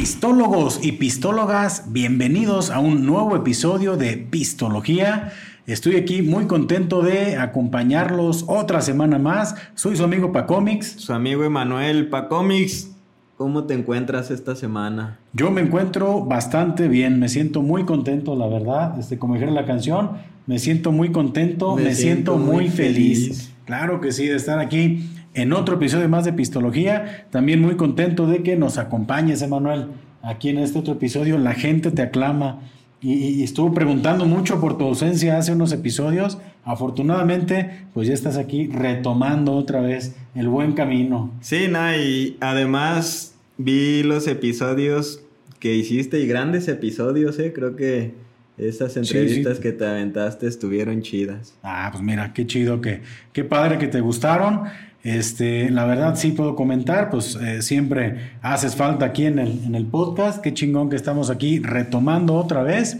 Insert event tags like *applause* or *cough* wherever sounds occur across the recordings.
Pistólogos y pistólogas, bienvenidos a un nuevo episodio de Pistología. Estoy aquí muy contento de acompañarlos otra semana más. Soy su amigo Pacomics. Su amigo Emanuel Pacomics. ¿Cómo te encuentras esta semana? Yo me encuentro bastante bien, me siento muy contento, la verdad. Este, como dijera la canción, me siento muy contento, me, siento, muy, feliz. Claro que sí, de estar aquí en otro episodio más de Pistología. También muy contento de que nos acompañes, Emanuel. Aquí en este otro episodio la gente te aclama y, estuvo preguntando mucho por tu ausencia hace unos episodios. Afortunadamente, pues ya estás aquí retomando otra vez el buen camino. Sí, no, y además vi los episodios que hiciste y grandes episodios, ¿eh? Creo que esas entrevistas que te aventaste estuvieron chidas. Ah, pues mira, qué chido, que, qué padre que te gustaron. Este, la verdad sí puedo comentar, pues eh, siempre haces falta aquí en el, en el podcast, qué chingón que estamos aquí retomando otra vez.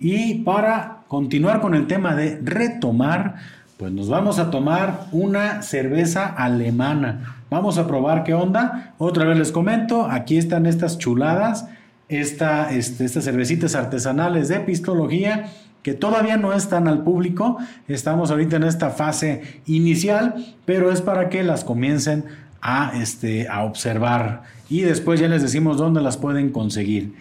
Y para continuar con el tema de retomar, pues nos vamos a tomar una cerveza alemana. Vamos a probar qué onda. Otra vez les comento, aquí están estas chuladas, esta, este, estas cervecitas artesanales de pistología que todavía no están al público. Estamos ahorita en esta fase inicial, pero es para que las comiencen a, este, a observar. Y después ya les decimos dónde las pueden conseguir.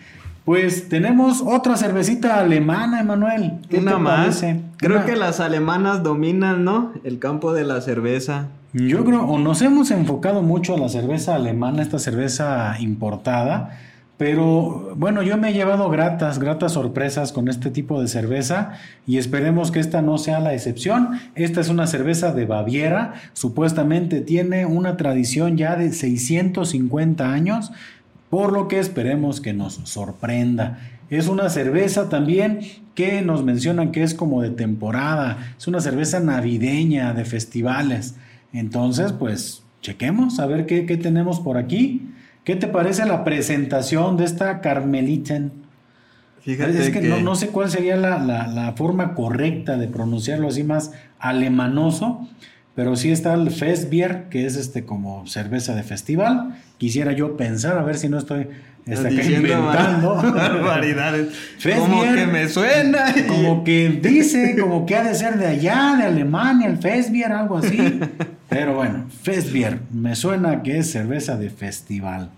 Pues tenemos otra cervecita alemana, Emanuel. Una más. Creo que las alemanas dominan, ¿no? El campo de la cerveza. Yo creo, o nos hemos enfocado mucho a la cerveza alemana, esta cerveza importada pero bueno, yo me he llevado gratas, gratas sorpresas con este tipo de cerveza y esperemos que esta no sea la excepción. Esta es una cerveza de Baviera, supuestamente tiene una tradición ya de 650 años, por lo que esperemos que nos sorprenda. Es una cerveza también que nos mencionan que es como de temporada, es una cerveza navideña de festivales. Entonces, pues chequemos a ver qué, qué tenemos por aquí. ¿Qué te parece la presentación de esta Carmeliten? Fíjate es que, No, sé cuál sería la, forma correcta de pronunciarlo así más alemanoso, pero sí está el Festbier, que es este como cerveza de festival. Quisiera yo pensar, a ver si no estoy está inventando *laughs* barbaridades. como que me suena. *laughs* Como que dice, como que ha de ser de allá, de Alemania, el Festbier, algo así. Pero bueno, Festbier, me suena que es cerveza de festival.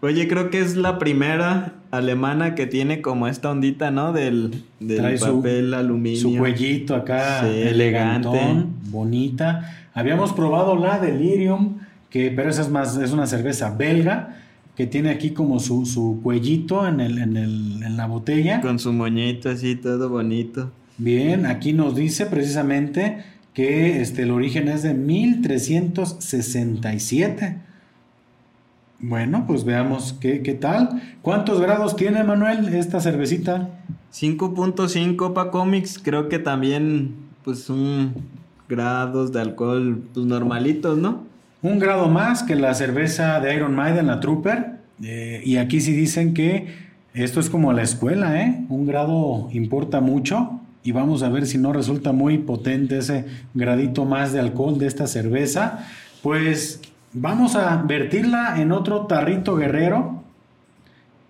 Oye, creo que es la primera alemana que tiene como esta ondita, ¿no? Del, del papel aluminio. Su cuellito acá, elegante, bonita. Habíamos probado la Delirium, que, pero esa es más, es una cerveza belga que tiene aquí como su, su cuellito en, el, en, el, en la botella. Con su moñito así, todo bonito. Bien, aquí nos dice precisamente que este, el origen es de 1367. Bueno, pues veamos qué, tal. ¿Cuántos grados tiene, Manuel, esta cervecita? 5.5 para cómics. Creo que también, pues, un grados de alcohol, pues, normalitos, ¿no? Un grado más que la cerveza de Iron Maiden, la Trooper. Eh, y aquí sí dicen que esto es como la escuela, ¿eh? Un grado importa mucho y vamos a ver si no resulta muy potente ese gradito más de alcohol de esta cerveza. Pues vamos a vertirla en otro tarrito guerrero.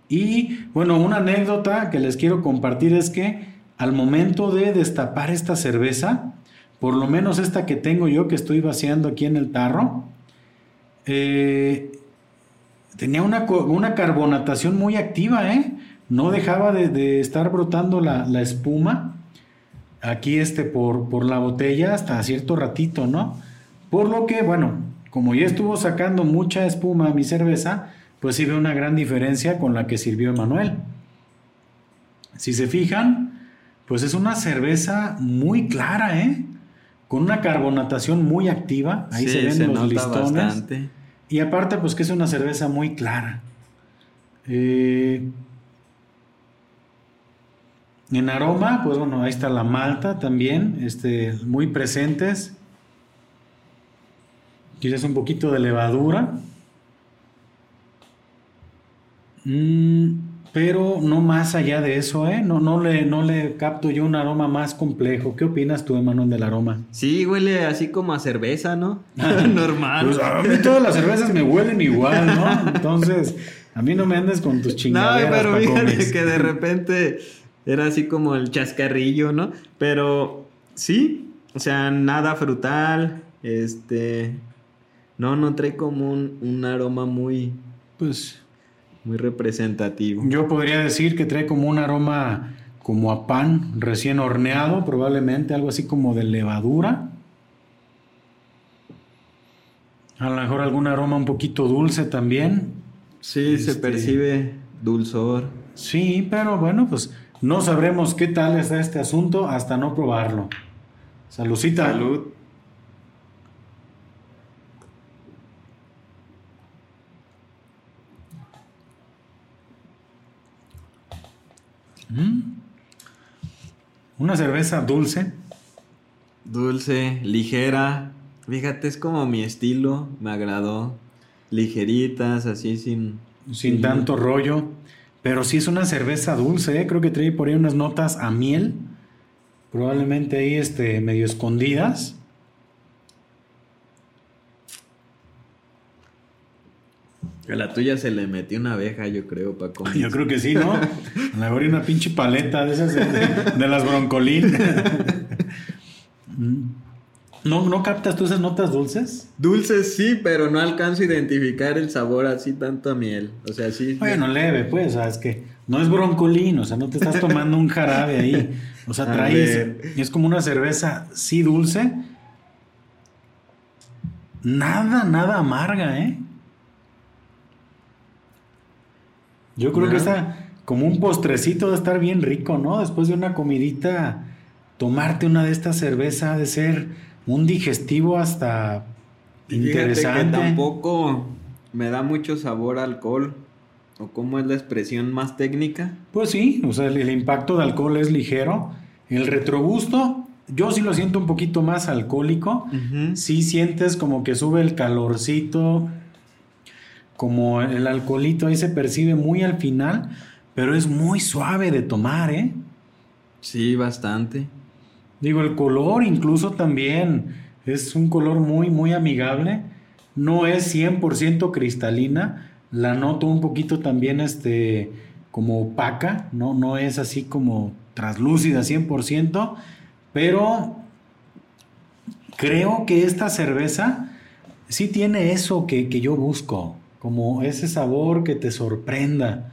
Y bueno, una anécdota que les quiero compartir es que al momento de destapar esta cerveza, por lo menos esta que tengo yo que estoy vaciando aquí en el tarro, eh, tenía una, una, carbonatación muy activa, ¿eh? No dejaba de, estar brotando la, la espuma aquí este, por, por la botella hasta cierto ratito, ¿no? Por lo que, bueno, como ya estuvo sacando mucha espuma a mi cerveza, pues sí ve una gran diferencia con la que sirvió Emanuel. Si se fijan, pues es una cerveza muy clara, ¿eh? Con una carbonatación muy activa. Ahí se ven los listones. Y aparte, pues que es una cerveza muy clara. Eh, en aroma, pues bueno, ahí está la malta también, este, muy presentes. Quizás un poquito de levadura. Mm, pero no más allá de eso, ¿eh? No, no, le, no le capto yo un aroma más complejo. ¿Qué opinas tú, Emanuel, del aroma? Sí, huele así como a cerveza, ¿no? *laughs* *laughs* Normal. Pues a mí todas las cervezas me huelen igual, ¿no? Entonces, A mí no me andes con tus chingaderas. No, pero fíjate que de *laughs* repente era así como el chascarrillo, ¿no? Pero sí, o sea, nada frutal, este... No, no trae como un, un aroma muy... Pues... Muy representativo. Yo podría decir que trae como un aroma como a pan recién horneado, probablemente algo así como de levadura. A lo mejor algún aroma un poquito dulce también. Sí, se este, percibe dulzor. Sí, pero bueno, pues no sabremos qué tal está este asunto hasta no probarlo. Saludcita. Salud. Mm. Una cerveza dulce. Dulce, ligera. Fíjate, es como mi estilo, me agradó. Ligeritas, así sin... Sin tanto rollo. Pero sí es una cerveza dulce, ¿eh? creo que trae por ahí unas notas a miel. Probablemente ahí este, medio escondidas. A la tuya se le metió una abeja, yo creo, Paco. Yo creo que sí, ¿no? *laughs* Le abrí una pinche paleta de esas de, las broncolín. *laughs* ¿No, ¿No captas tú esas notas dulces? Dulces sí, pero no alcanzo a identificar el sabor así tanto a miel. O sea, sí. Bueno, leve, pues, o sea, es que no es broncolín, o sea, no te estás tomando un jarabe ahí. O sea, traes. Es como una cerveza sí dulce. Nada, nada amarga, ¿eh? Yo creo que está como un postrecito de estar bien rico, ¿no? Después de una comidita, tomarte una de estas cervezas de ser un digestivo hasta interesante. Que tampoco me da mucho sabor alcohol. ¿O cómo es la expresión más técnica? Pues sí, o sea, el, impacto de alcohol es ligero. El retrogusto, yo sí lo siento un poquito más alcohólico. Sí sientes como que sube el calorcito, como el alcoholito ahí se percibe muy al final, pero es muy suave de tomar, ¿eh? Sí, bastante. Digo, el color incluso también es un color muy, muy amigable. No es 100% cristalina. La noto un poquito también este, como opaca. No, no es así como traslúcida 100%. Pero creo que esta cerveza sí tiene eso que, que yo busco. Como ese sabor que te sorprenda.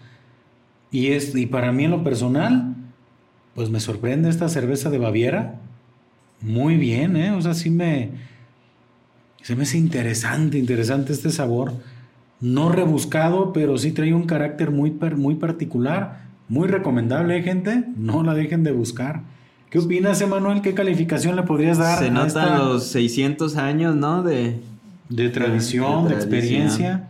Y, es, y para mí en lo personal, pues me sorprende esta cerveza de Baviera. Muy bien, ¿eh? O sea, sí me... Se me hace interesante, interesante este sabor. No rebuscado, pero sí trae un carácter muy, muy particular. Muy recomendable, ¿eh, gente. No la dejen de buscar. ¿Qué opinas, Emanuel? ¿Qué calificación le podrías dar? Se notan los 600 años, ¿no? De, de tradición, de, experiencia.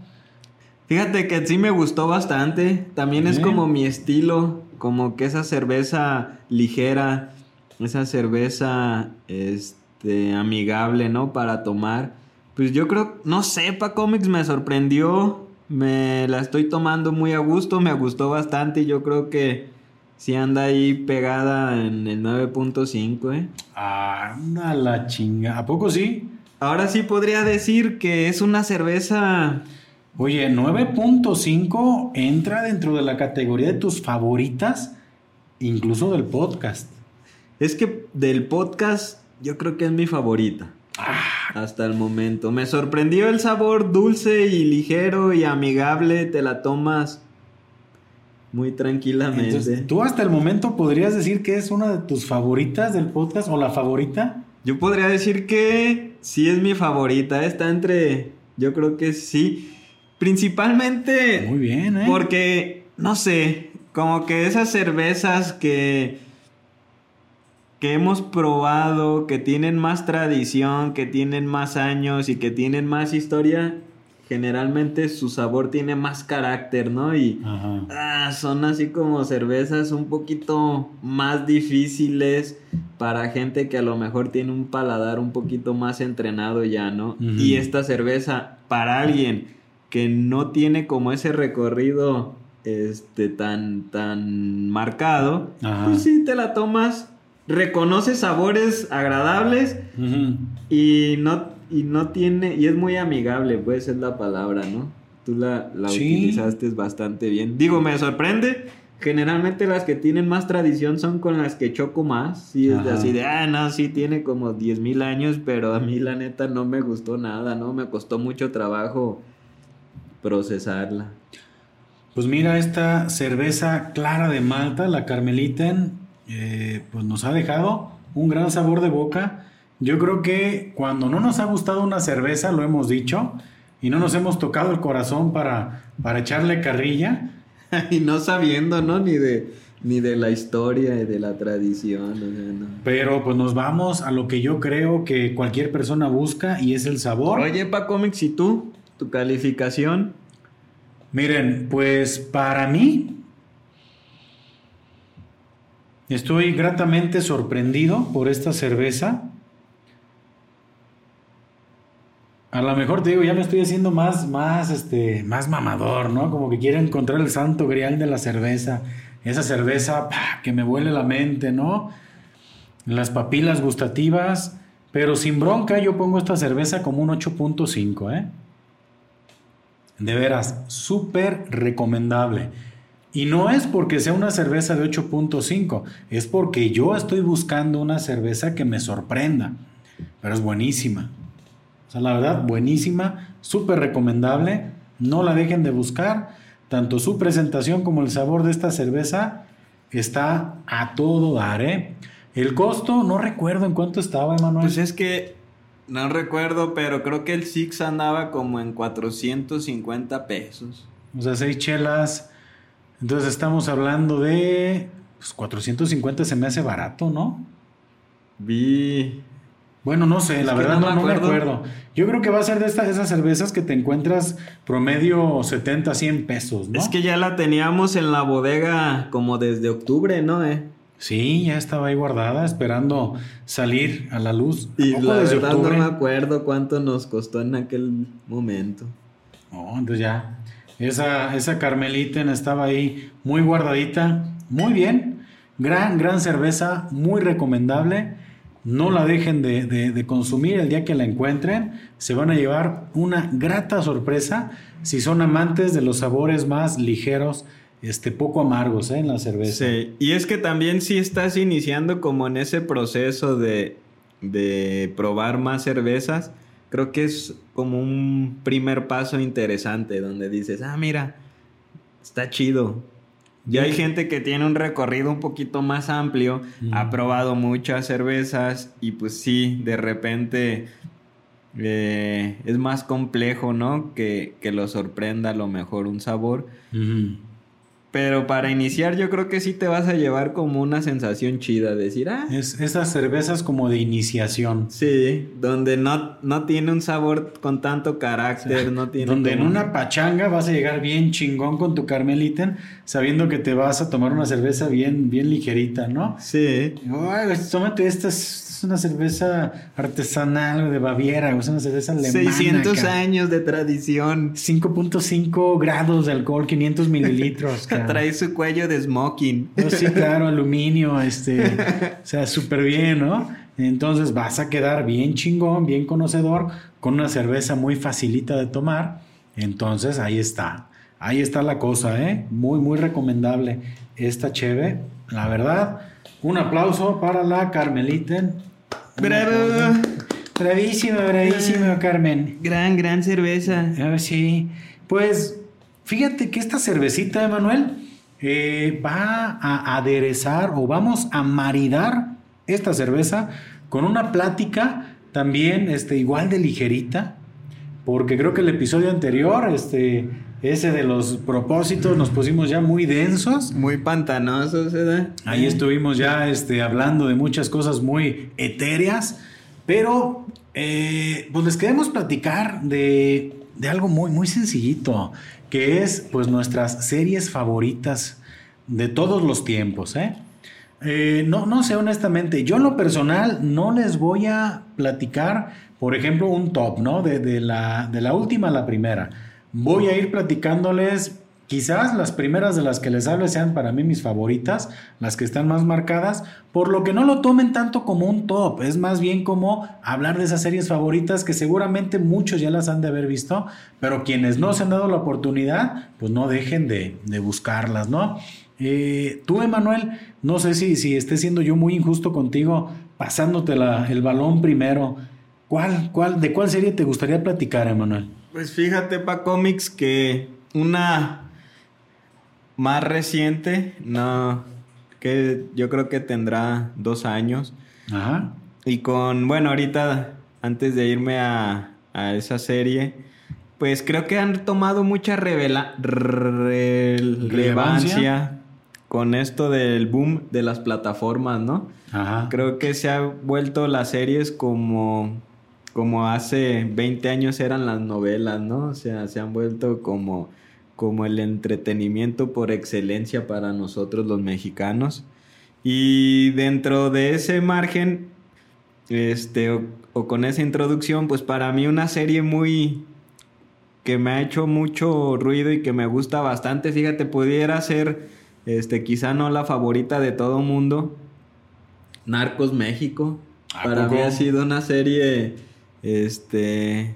Fíjate que sí me gustó bastante. También es como mi estilo como que esa cerveza ligera, esa cerveza este, amigable, ¿no? Para tomar. Pues yo creo, no sé, Pa Comics me sorprendió, me la estoy tomando muy a gusto, me gustó bastante y yo creo que sí anda ahí pegada en el 9.5, ¿eh? Anda la chinga, ¿a poco sí? Ahora sí podría decir que es una cerveza Oye, 9.5 entra dentro de la categoría de tus favoritas, incluso del podcast. Es que del podcast yo creo que es mi favorita. Ah. Hasta el momento. Me sorprendió el sabor dulce y ligero y amigable. Te la tomas muy tranquilamente. ¿Tú hasta el momento podrías decir que es una de tus favoritas del podcast o la favorita? Yo podría decir que sí es mi favorita. Está entre... Yo creo que sí. Principalmente. Muy bien, ¿eh? Porque, no sé, como que esas cervezas que. que hemos probado, que tienen más tradición, que tienen más años y que tienen más historia, generalmente su sabor tiene más carácter, ¿no? Y ah, son así como cervezas un poquito más difíciles para gente que a lo mejor tiene un paladar un poquito más entrenado ya, ¿no? Y esta cerveza, para alguien que no tiene como ese recorrido este tan tan marcado, pues sí te la tomas, reconoces sabores agradables y no y no tiene y es muy amigable, pues es la palabra, ¿no? tú la, la utilizaste bastante bien. Digo, me sorprende. Generalmente las que tienen más tradición son con las que choco más. Sí, es así de, ah, no, sí tiene como 10 mil años, pero a mí la neta no me gustó nada, ¿no? Me costó mucho trabajo procesarla. Pues mira, esta cerveza clara de Malta, la Carmeliten, eh, pues nos ha dejado un gran sabor de boca. Yo creo que cuando no nos ha gustado una cerveza, lo hemos dicho, y no nos hemos tocado el corazón para, para echarle carrilla. *laughs* y no sabiendo, ¿no? Ni de, ni de la historia y de la tradición. Pero pues nos vamos a lo que yo creo que cualquier persona busca y es el sabor. Oye, Pa Comics, ¿y tú? ¿Tu calificación? Miren, pues para mí estoy gratamente sorprendido por esta cerveza. A lo mejor te digo, ya me estoy haciendo más, más, este, más mamador, ¿no? Como que quiero encontrar el santo grial de la cerveza. Esa cerveza que me vuele la mente, ¿no? Las papilas gustativas. Pero sin bronca, yo pongo esta cerveza como un 8.5, ¿eh? De veras, súper recomendable. Y no es porque sea una cerveza de 8.5, es porque yo estoy buscando una cerveza que me sorprenda. Pero es buenísima. O sea, la verdad, buenísima, súper recomendable. No la dejen de buscar. Tanto su presentación como el sabor de esta cerveza está a todo dar, ¿eh? El costo, no recuerdo en cuánto estaba, Emanuel. Pues es que no recuerdo, pero creo que el Six andaba como en 450 pesos. O sea, seis chelas. Entonces estamos hablando de... Pues 450 se me hace barato, ¿no? Vi bueno, no sé, la verdad no, me acuerdo. Yo creo que va a ser de estas esas cervezas que te encuentras promedio 70, 100 pesos, ¿no? Es que ya la teníamos en la bodega como desde octubre, ¿no? Eh? Sí, ya estaba ahí guardada esperando salir a la luz. Y la verdad no me acuerdo cuánto nos costó en aquel momento. Oh, entonces ya. Esa, esa Carmelita estaba ahí muy guardadita. Muy bien. Gran, gran cerveza. Muy recomendable. No la dejen de, consumir el día que la encuentren. Se van a llevar una grata sorpresa si son amantes de los sabores más ligeros, este, poco amargos ¿eh? en la cerveza. Sí, y es que también si estás iniciando como en ese proceso de, de probar más cervezas, creo que es como un primer paso interesante donde dices, ah, mira, está chido ya hay gente que tiene un recorrido un poquito más amplio, ha probado muchas cervezas y pues sí, de repente eh, es más complejo, ¿no? Que, que, lo sorprenda a lo mejor un sabor. Pero para iniciar yo creo que sí te vas a llevar como una sensación chida, decir, ah. Es, esas cervezas como de iniciación. Sí, donde no, no tiene un sabor con tanto carácter, no tiene... Donde en una pachanga vas a llegar bien chingón con tu Carmelita, sabiendo que te vas a tomar una cerveza bien, bien ligerita, ¿no? Sí. Ay, tómate esta, es una cerveza artesanal de Baviera, es una cerveza alemana. 600 años de tradición. 5.5 grados de alcohol, 500 mililitros. *laughs* Trae su cuello de smoking. Oh, sí, *laughs* claro, aluminio, este, o sea, súper bien, ¿no? Entonces vas a quedar bien chingón, bien conocedor, con una cerveza muy facilita de tomar. Entonces ahí está, ahí está la cosa, ¿eh? Muy, muy recomendable esta cheve. La verdad, un aplauso para la Carmeliten. Bravo. Bravísimo, bravísimo, Carmen. Gran, gran cerveza. Ah, sí. Pues Fíjate que esta cervecita, Emanuel, eh, va a aderezar o vamos a maridar esta cerveza con una plática también este, igual de ligerita, porque creo que el episodio anterior, este, ese de los propósitos, nos pusimos ya muy densos. Muy pantanosos, ¿verdad? Ahí estuvimos ya este, hablando de muchas cosas muy etéreas, pero eh, pues les queremos platicar de, de algo muy, muy sencillito que es pues nuestras series favoritas de todos los tiempos. ¿eh? ¿eh? no, no sé honestamente, yo en lo personal no les voy a platicar, por ejemplo, un top, ¿no? De, la, de la última a la primera. Voy a ir platicándoles Quizás las primeras de las que les hable sean para mí mis favoritas, las que están más marcadas, por lo que no lo tomen tanto como un top, es más bien como hablar de esas series favoritas que seguramente muchos ya las han de haber visto, pero quienes no se han dado la oportunidad, pues no dejen de, buscarlas, ¿no? Eh, tú, Emanuel, no sé si, si esté siendo yo muy injusto contigo, pasándote el balón primero. ¿Cuál, cuál, ¿De cuál serie te gustaría platicar, Emanuel? Pues fíjate, pa cómics, que una más reciente, no, que yo creo que tendrá dos años. Ajá. Y con, bueno, ahorita, antes de irme a, a esa serie, pues creo que han tomado mucha revela relevancia con esto del boom de las plataformas, ¿no? Ajá. Creo que se ha vuelto las series como, como hace 20 años eran las novelas, ¿no? O sea, se han vuelto como como el entretenimiento por excelencia para nosotros los mexicanos. Y dentro de ese margen, este, o, con esa introducción, pues para mí una serie muy que me ha hecho mucho ruido y que me gusta bastante, fíjate, pudiera ser, este, quizá no la favorita de todo mundo, Narcos México. Para mí ha sido una serie, este,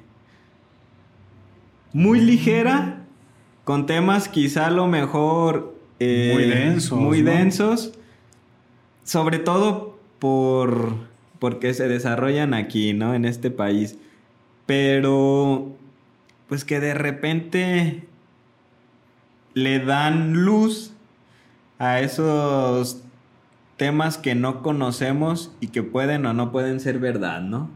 muy ligera, con temas quizá a lo mejor eh, muy densos. Muy densos. Sobre todo por porque se desarrollan aquí, ¿no? En este país. Pero pues que de repente le dan luz a esos temas que no conocemos y que pueden o no pueden ser verdad, ¿no?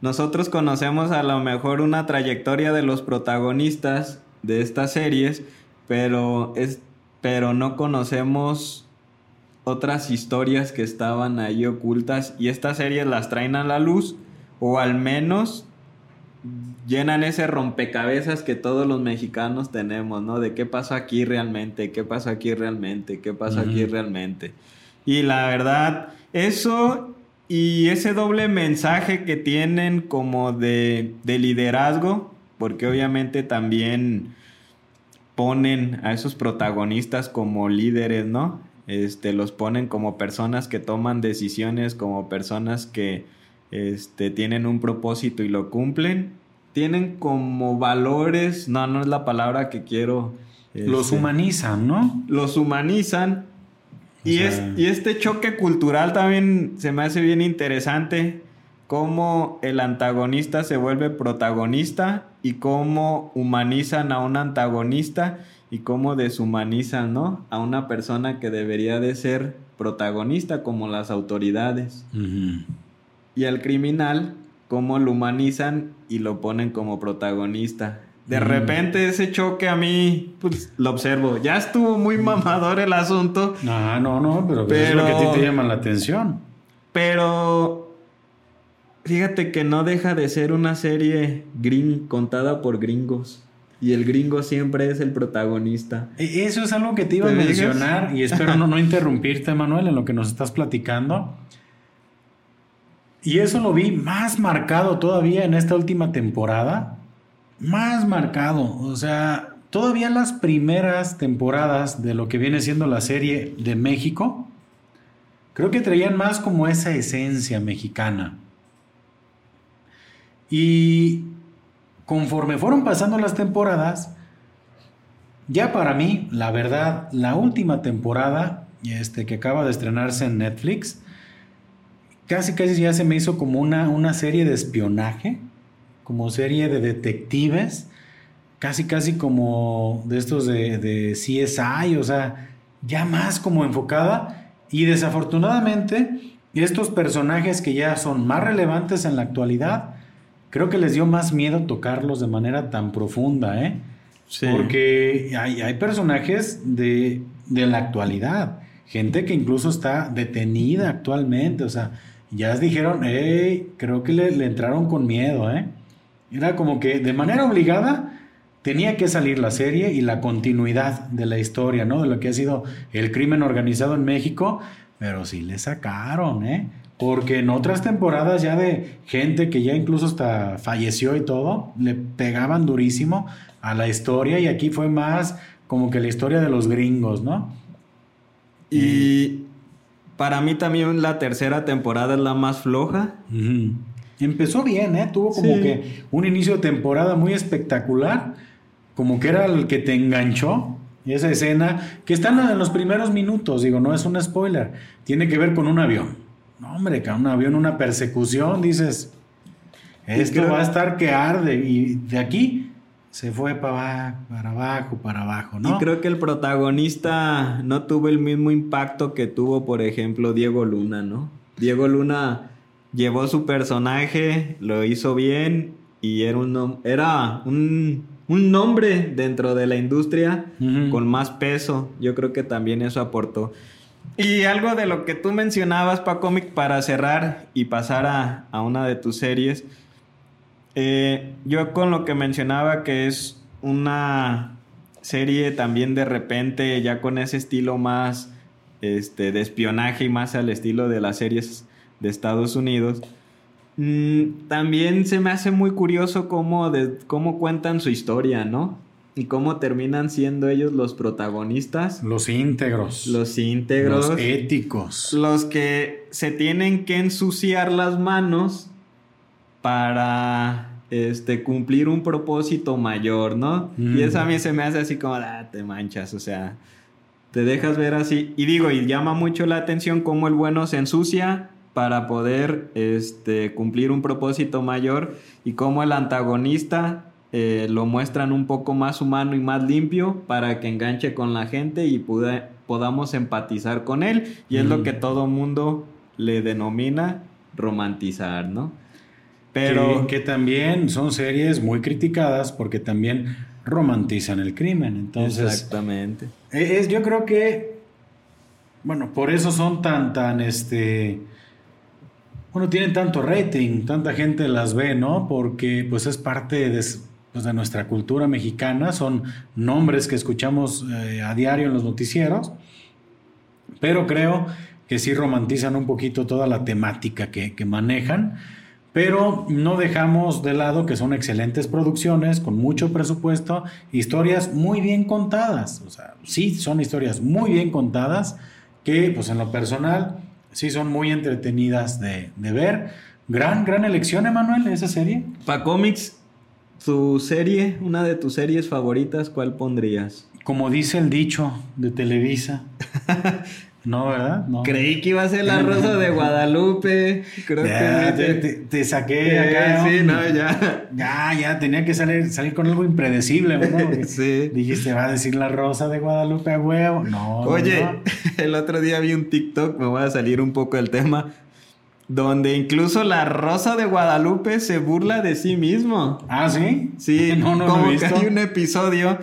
Nosotros conocemos a lo mejor una trayectoria de los protagonistas de estas series, pero, es, pero no conocemos otras historias que estaban ahí ocultas y estas series las traen a la luz o al menos llenan ese rompecabezas que todos los mexicanos tenemos, ¿no? De qué pasó aquí realmente, qué pasó aquí realmente, qué pasó aquí realmente. Y la verdad, eso y ese doble mensaje que tienen como de, de liderazgo, porque obviamente también ponen a esos protagonistas como líderes, ¿no? Este, los ponen como personas que toman decisiones, como personas que este, tienen un propósito y lo cumplen. Tienen como valores, no, no es la palabra que quiero. los este, humanizan, ¿no? Los humanizan. Y, es, y este choque cultural también se me hace bien interesante cómo el antagonista se vuelve protagonista y cómo humanizan a un antagonista y cómo deshumanizan, ¿no? A una persona que debería de ser protagonista como las autoridades. Y al criminal, cómo lo humanizan y lo ponen como protagonista. De repente ese choque a mí, pues lo observo. Ya estuvo muy mamador el asunto. No, no, no, pero, pero es lo que a ti te llama la atención. Pero Fíjate que no deja de ser una serie gring contada por gringos. Y el gringo siempre es el protagonista. E, eso es algo que te iba a mencionar y espero no, no interrumpirte, Manuel, en lo que nos estás platicando. Y eso lo vi más marcado todavía en esta última temporada. Más marcado. O sea, todavía las primeras temporadas de lo que viene siendo la serie de México, creo que traían más como esa esencia mexicana. Y conforme fueron pasando las temporadas, ya para mí, la verdad, la última temporada este, que acaba de estrenarse en Netflix, casi casi ya se me hizo como una, una serie de espionaje, como serie de detectives, casi casi como de estos de, de CSI, o sea, ya más como enfocada. Y desafortunadamente, estos personajes que ya son más relevantes en la actualidad, creo que les dio más miedo tocarlos de manera tan profunda, ¿eh? Sí. Porque hay, personajes de, la actualidad, gente que incluso está detenida actualmente, o sea, ya dijeron, hey, creo que le, le, entraron con miedo, ¿eh? Era como que de manera obligada tenía que salir la serie y la continuidad de la historia, ¿no? De lo que ha sido el crimen organizado en México, pero sí le sacaron, ¿eh? Porque en otras temporadas ya de gente que ya incluso hasta falleció y todo, le pegaban durísimo a la historia y aquí fue más como que la historia de los gringos, ¿no? Y para mí también la tercera temporada es la más floja. Empezó bien, ¿eh? Tuvo como que un inicio de temporada muy espectacular, como que era el que te enganchó. Y esa escena, que está en los primeros minutos, digo, no es un spoiler, tiene que ver con un avión. No, hombre, un avión, una persecución, dices, esto va a estar que arde. Y de aquí se fue para abajo, para abajo, para abajo, ¿no? Y creo que el protagonista no tuvo el mismo impacto que tuvo, por ejemplo, Diego Luna, ¿no? Diego Luna llevó su personaje, lo hizo bien y era un, era un, nombre dentro de la industria con más peso. Yo creo que también eso aportó. Y algo de lo que tú mencionabas, Pacomic, para cerrar y pasar a, a una de tus series eh, yo con lo que mencionaba que es una serie también de repente ya con ese estilo más este, de espionaje y más al estilo de las series de Estados Unidos. Mm, también se me hace muy curioso cómo, de, cómo cuentan su historia, ¿no? Y cómo terminan siendo ellos los protagonistas. Los íntegros. Los íntegros. Los éticos. Los que se tienen que ensuciar las manos para este, cumplir un propósito mayor, ¿no? Y eso a mí se me hace así como, ah, te manchas, o sea, te dejas ver así. Y digo, y llama mucho la atención cómo el bueno se ensucia para poder este, cumplir un propósito mayor y cómo el antagonista eh, lo muestran un poco más humano y más limpio para que enganche con la gente y podamos empatizar con él. Y es lo que todo mundo le denomina romantizar, ¿no? Pero que, también son series muy criticadas porque también romantizan el crimen. Entonces, exactamente. E, es, yo creo que, bueno, por eso son tan, tan, este, bueno, tienen tanto rating, tanta gente las ve, ¿no? Porque pues es parte de, pues, nuestra cultura mexicana, son nombres que escuchamos eh, a diario en los noticieros, pero creo que sí romantizan un poquito toda la temática que, que manejan pero no dejamos de lado que son excelentes producciones con mucho presupuesto, historias muy bien contadas. O sea, sí, son historias muy bien contadas que, pues en lo personal, sí son muy entretenidas de, ver. Gran, gran elección, Emanuel, esa serie. Para cómics, tu serie, una de tus series favoritas, ¿cuál pondrías? Como dice el dicho de Televisa, *laughs* No, ¿verdad? Creí que iba a ser la *laughs* Rosa de Guadalupe. Creo que te, saqué acá. Sí, no, ya. Ya, ya, tenía que salir, salir con algo impredecible, ¿verdad? *laughs* sí. Dijiste, va a decir la Rosa de Guadalupe a huevo. No. Oye, *laughs* el otro día vi un TikTok, me voy a salir un poco del tema, donde incluso la Rosa de Guadalupe se burla de sí mismo. Ah, sí. Sí, no, no, como que hay un episodio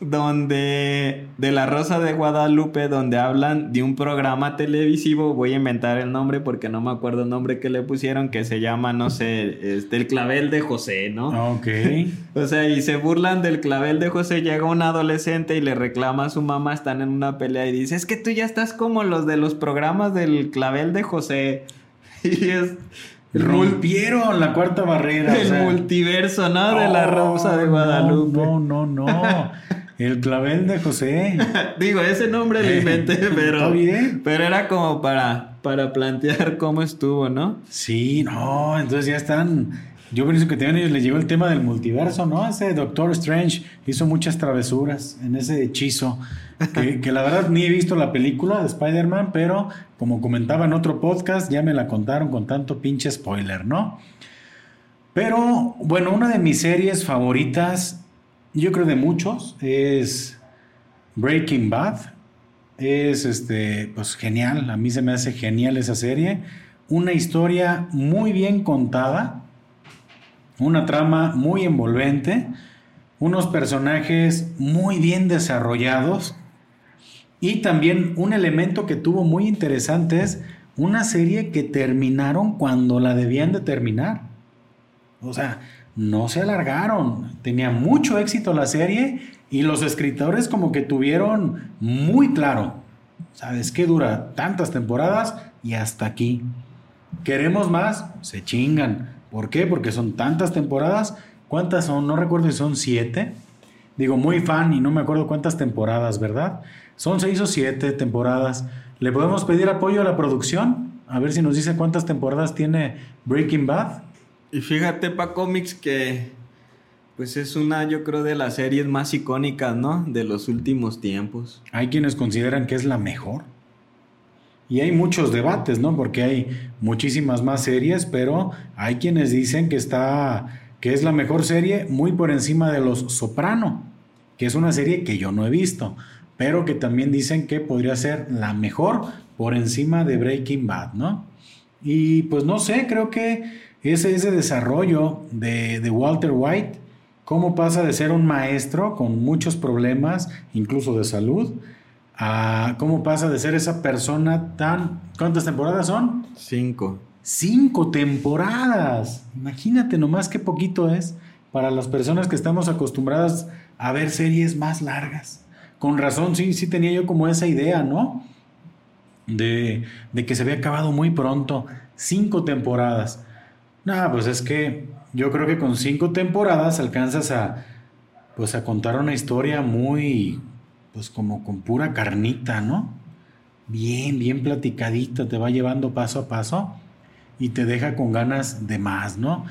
donde de la Rosa de Guadalupe, donde hablan de un programa televisivo, voy a inventar el nombre porque no me acuerdo el nombre que le pusieron, que se llama, no sé, este, el clavel de José, ¿no? Ok. *laughs* o sea, y se burlan del clavel de José, llega un adolescente y le reclama a su mamá, están en una pelea y dice, es que tú ya estás como los de los programas del clavel de José. *laughs* y es... Rompieron la cuarta barrera. El multiverso, ¿no? de la Rosa de Guadalupe. No, no, no. no. *laughs* El clavel de José. *laughs* Digo, ese nombre lo inventé, *laughs* pero. bien. Pero era como para, para plantear cómo estuvo, ¿no? Sí, no, entonces ya están. Yo pienso que también les llegó el tema del multiverso, ¿no? Ese Doctor Strange hizo muchas travesuras en ese hechizo. Que, *laughs* que la verdad ni he visto la película de Spider-Man, pero como comentaba en otro podcast, ya me la contaron con tanto pinche spoiler, ¿no? Pero bueno, una de mis series favoritas yo creo de muchos, es Breaking Bad. Es este, pues genial, a mí se me hace genial esa serie. Una historia muy bien contada, una trama muy envolvente, unos personajes muy bien desarrollados y también un elemento que tuvo muy interesante es una serie que terminaron cuando la debían de terminar. O sea, no se alargaron. Tenía mucho éxito la serie y los escritores como que tuvieron muy claro, ¿sabes qué dura tantas temporadas y hasta aquí? ¿Queremos más? Se chingan. ¿Por qué? Porque son tantas temporadas. ¿Cuántas son? No recuerdo si son siete. digo, muy fan y no me acuerdo cuántas temporadas, ¿verdad? Son seis o siete temporadas. ¿Le podemos pedir apoyo a la producción? A ver si nos dice cuántas temporadas tiene Breaking Bad. Y fíjate, pa Comics, que pues es una, yo creo, de las series más icónicas, ¿no? De los últimos tiempos. Hay quienes consideran que es la mejor. Y hay muchos debates, ¿no? Porque hay muchísimas más series, pero hay quienes dicen que está que es la mejor serie muy por encima de Los Soprano, que es una serie que yo no he visto, pero que también dicen que podría ser la mejor por encima de Breaking Bad, ¿no? Y pues no sé, creo que ese, ese desarrollo de, de Walter White, cómo pasa de ser un maestro con muchos problemas, incluso de salud, a cómo pasa de ser esa persona tan... ¿Cuántas temporadas son? Cinco. Cinco temporadas. Imagínate nomás qué poquito es para las personas que estamos acostumbradas a ver series más largas. Con razón, sí, sí tenía yo como esa idea, ¿no? De, de que se había acabado muy pronto. Cinco temporadas. Nada, pues es que yo creo que con cinco temporadas alcanzas a, pues a contar una historia muy, pues como con pura carnita, ¿no? Bien, bien platicadita, te va llevando paso a paso y te deja con ganas de más, ¿no?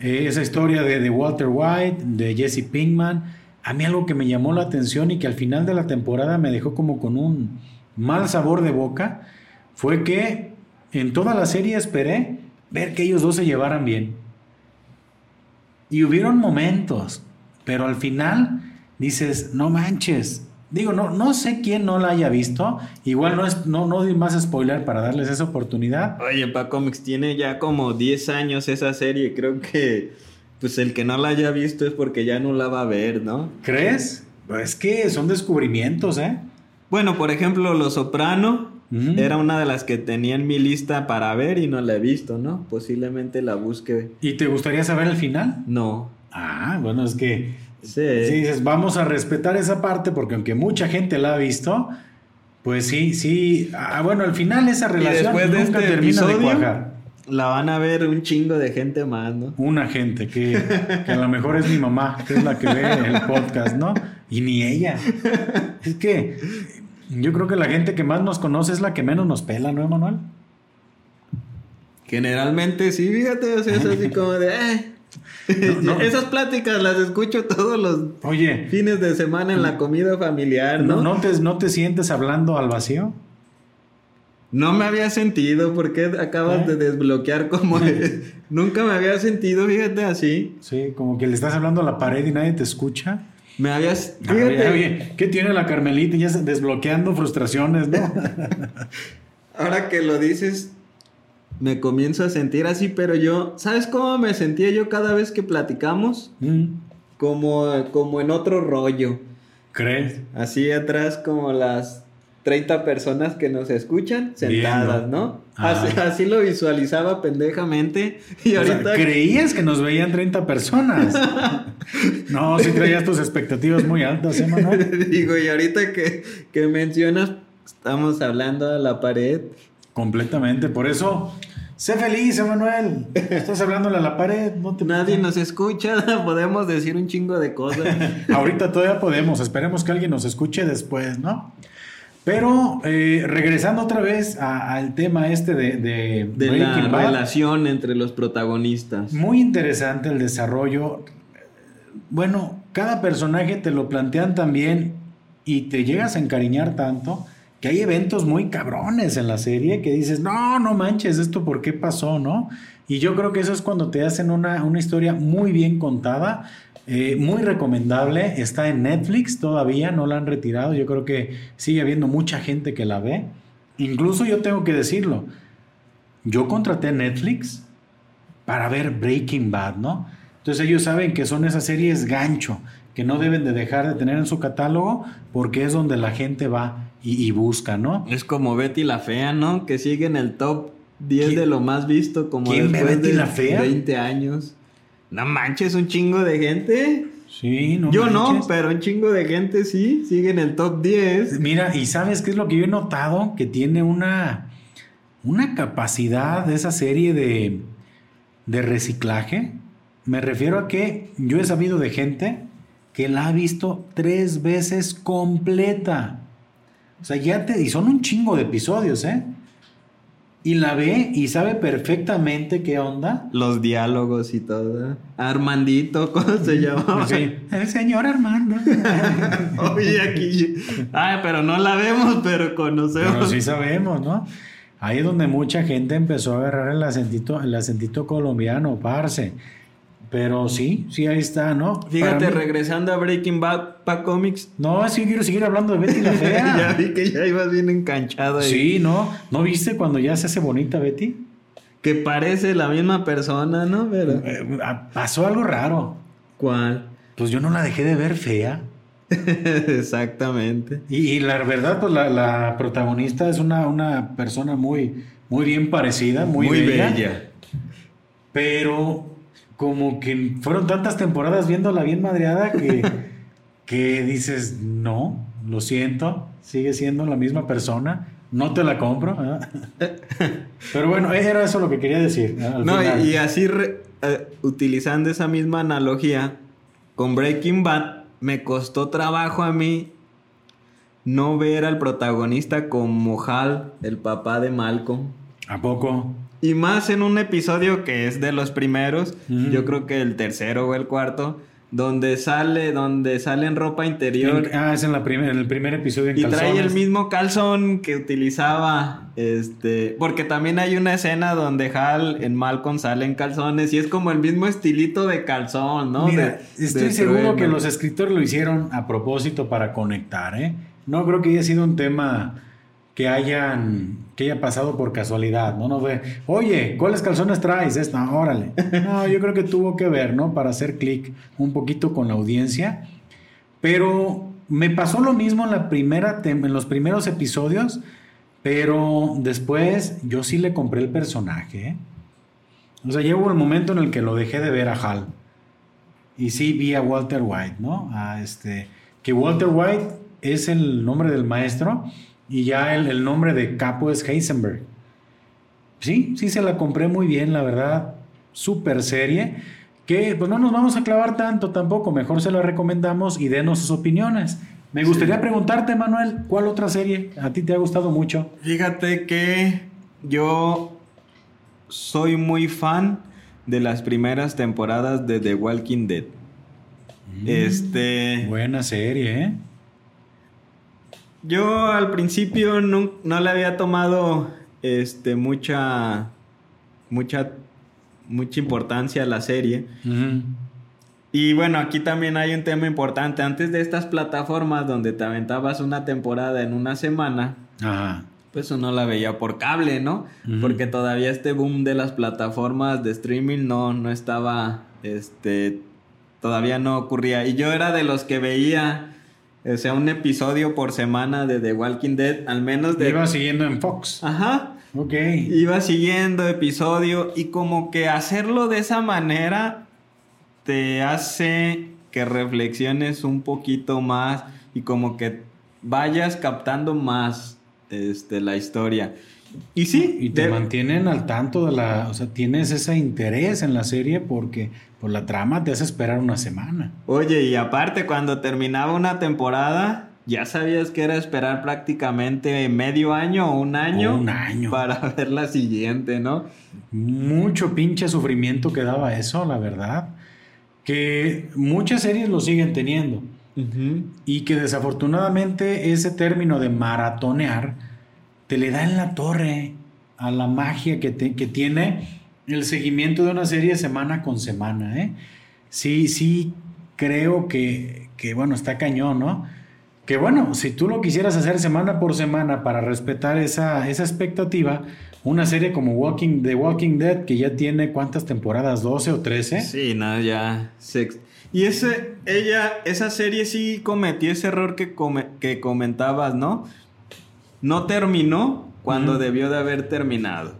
Eh, esa historia de, de, Walter White, de Jesse Pinkman, a mí algo que me llamó la atención y que al final de la temporada me dejó como con un mal sabor de boca, fue que en toda la serie esperé ver que ellos dos se llevaran bien. Y hubieron momentos, pero al final dices, no manches, Digo, no, no sé quién no la haya visto. Igual no es, no, no doy más spoiler para darles esa oportunidad. Oye, Pa Comics tiene ya como 10 años esa serie. Creo que pues el que no la haya visto es porque ya no la va a ver, ¿no? ¿Crees? Es que son descubrimientos, ¿eh? Bueno, por ejemplo, Los Soprano era una de las que tenía en mi lista para ver y no la he visto, ¿no? Posiblemente la busque. ¿Y te gustaría saber el final? No. Ah, bueno, es que Sí. dices, vamos a respetar esa parte porque aunque mucha gente la ha visto, pues sí, sí. Ah, bueno, al final esa relación después de nunca este termina de cuajar. La van a ver un chingo de gente más, ¿no? Una gente que, que a lo mejor es mi mamá, que es la que ve el podcast, ¿no? Y ni ella. Es que yo creo que la gente que más nos conoce es la que menos nos pela, ¿no, Emanuel? Generalmente sí, fíjate, o sea, es así *laughs* como de, eh, *laughs* Esas pláticas las escucho todos los Oye, fines de semana en la comida familiar, ¿no? ¿No, te, no te sientes hablando al vacío? No me había sentido, porque acabas de ¿Eh? desbloquear como... *laughs* Nunca me había sentido, fíjate, así. Sí, como que le estás hablando a la pared y nadie te escucha. Me habías... Fíjate. ¿qué tiene la Carmelita? Ya desbloqueando frustraciones, ¿no? *laughs* Ahora que lo dices, me comienzo a sentir así, pero yo, ¿sabes cómo me sentía yo cada vez que platicamos? Mm. Como, como en otro rollo. ¿Crees? Así atrás como las 30 personas que nos escuchan sentadas, ¿no? Así, lo visualizaba pendejamente. Y ahorita... creías que nos veían 30 personas. *laughs* no, sí traías tus expectativas muy altas, ¿eh, Manuel? *laughs* Digo, y ahorita que, que mencionas, estamos hablando a la pared. Completamente, por eso Sé feliz, Emanuel. Estás hablándole a la pared. No te Nadie nos escucha. *laughs* Podemos decir un chingo de cosas. Ahorita todavía podemos. Esperemos que alguien nos escuche después, ¿no? Pero eh, regresando otra vez al tema este de, de, de la relación entre los protagonistas. Muy interesante el desarrollo. Bueno, cada personaje te lo plantean también y te llegas a encariñar tanto que hay eventos muy cabrones en la serie que dices, no, no manches, esto por qué pasó, ¿no? Y yo creo que eso es cuando te hacen una, historia muy bien contada, eh, muy recomendable, está en Netflix todavía, no la han retirado, yo creo que sigue habiendo mucha gente que la ve. Incluso yo tengo que decirlo, yo contraté Netflix para ver Breaking Bad, ¿no? Entonces ellos saben que son esas series gancho, que no deben de dejar de tener en su catálogo porque es donde la gente va y, busca, ¿no? Es como Betty la Fea, ¿no? Que sigue en el top 10 de lo más visto como ¿Quién después Betty la Fea? 20 años. No manches, un chingo de gente. Sí, no Yo no, pero un chingo de gente sí, sigue en el top 10. Mira, y ¿sabes qué es lo que yo he notado? Que tiene una, una capacidad de esa serie de, de reciclaje. Me refiero a que yo he sabido de gente que la ha visto tres veces completa. O sea, ya te. Y son un chingo de episodios, ¿eh? Y la ve y sabe perfectamente qué onda. Los diálogos y todo. Armandito, ¿cómo se llama? Sí, el señor Armando. *laughs* Oye, aquí. Ah, pero no la vemos, pero conocemos. Pero sí sabemos, ¿no? Ahí es donde mucha gente empezó a agarrar el acentito, el acentito colombiano, parce. Pero sí, sí, ahí está, ¿no? Fíjate, regresando a Breaking Bad para Comics. No, es que quiero seguir hablando de Betty la *laughs* Fea. ya vi que ya ibas bien enganchado ahí. Sí, ¿no? ¿No viste cuando ya se hace bonita Betty? Que parece la misma persona, ¿no? Pero. Eh, pasó algo raro. ¿Cuál? Pues yo no la dejé de ver fea. *laughs* Exactamente. Y, y la verdad, pues la, la protagonista es una, una persona muy, muy bien parecida, muy, bella, Pero como que fueron tantas temporadas viéndola bien madreada que, *laughs* que dices, no, lo siento, sigue siendo la misma persona, no te la compro. *laughs* Pero bueno, era eso lo que quería decir. ¿no? Al No, final. y, y así re- eh, utilizando esa misma analogía, con Breaking Bad me costó trabajo a mí no ver al protagonista como Hal, el papá de Malcolm. ¿A poco? Y más en un episodio que es de los primeros, Mm. yo creo que el tercero o el cuarto, donde sale, donde sale en ropa interior En- ah, es en, la primer, en el primer episodio en y trae el mismo calzón que utilizaba, este, porque también hay una escena donde Hal en Malcolm sale en calzones y es como el mismo estilito de calzón, ¿no? Mira, De- estoy de seguro trueno. que los escritores lo hicieron a propósito para conectar, ¿eh? No creo que haya sido un tema que hayan que haya pasado por casualidad, ¿no? No fue, oye, ¿cuáles calzones traes? Esta, órale. No, *laughs* yo creo que tuvo que ver, ¿no? Para hacer clic un poquito con la audiencia. Pero me pasó lo mismo en, la primera en los primeros episodios, pero después yo sí le compré el personaje, ¿eh? O sea, llegó el momento en el que lo dejé de ver a Hal. Y sí vi a Walter White, ¿no? A este, que Walter White es el nombre del maestro y ya el, el nombre de capo es Heisenberg. Sí, sí se la compré muy bien, la verdad. Súper serie. Que pues no nos vamos a clavar tanto tampoco. Mejor se la recomendamos y denos sus opiniones. Me gustaría preguntarte, Manuel, ¿cuál otra serie a ti te ha gustado mucho? Fíjate que yo soy muy fan de las primeras temporadas de The Walking Dead. Este. Buena serie, ¿eh? Yo al principio no, no le había tomado este mucha mucha mucha importancia a la serie. Y bueno, aquí también hay un tema importante. Antes de estas plataformas donde te aventabas una temporada en una semana, Ajá. pues uno la veía por cable, ¿no? Porque todavía este boom de las plataformas de streaming no, no estaba, este, todavía no ocurría. Y yo era de los que veía, o sea, un episodio por semana de The Walking Dead, al menos de... Iba siguiendo en Fox. Ajá. Ok. Iba siguiendo episodio y como que hacerlo de esa manera te hace que reflexiones un poquito más y como que vayas captando más este, la historia. Y sí, Y te de- mantienen al tanto de la. O sea, tienes ese interés en la serie porque por la trama te hace esperar una semana. Oye, y aparte cuando terminaba una temporada, ya sabías que era esperar prácticamente medio año o un año, O un año. para *laughs* ver la siguiente, ¿no? Mucho pinche sufrimiento que daba eso, la verdad. Que muchas series lo siguen teniendo. Y que desafortunadamente ese término de maratonear te le da en la torre a la magia que, que tiene el seguimiento de una serie semana con semana. ¿eh? Sí, sí, creo que, que, bueno, está cañón, ¿no? Que bueno, si tú lo quisieras hacer semana por semana para respetar esa, esa expectativa, una serie como Walking, The Walking Dead, que ya tiene cuántas temporadas, 12 o 13. Sí, nada, ya. sex- Y ese, ella, esa serie sí cometió ese error que, que comentabas, ¿no? No terminó cuando debió de haber terminado.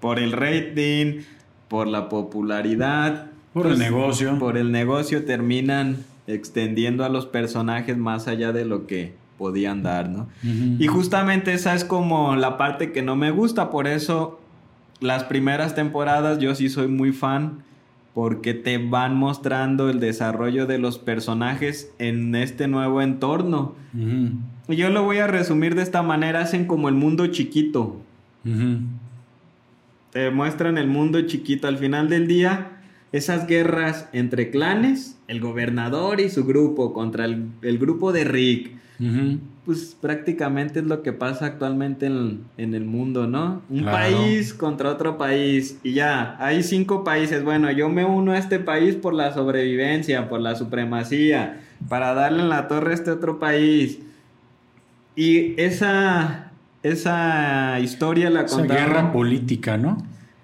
Por el rating, por la popularidad. Por el pues, negocio. Por el negocio terminan extendiendo a los personajes más allá de lo que podían dar, ¿no? Y justamente esa es como la parte que no me gusta, por eso las primeras temporadas yo sí soy muy fan, porque te van mostrando el desarrollo de los personajes en este nuevo entorno. Y Yo lo voy a resumir de esta manera, hacen como el mundo chiquito. Te muestran el mundo chiquito. Al final del día, esas guerras entre clanes, el gobernador y su grupo contra el, grupo de Rick. Pues prácticamente es lo que pasa actualmente en, el mundo, ¿no? Un país contra otro país y ya, hay cinco países. Bueno, yo me uno a este país por la sobrevivencia, por la supremacía, para darle en la torre a este otro país. Y esa, esa historia la contaban... Esa guerra política, ¿no?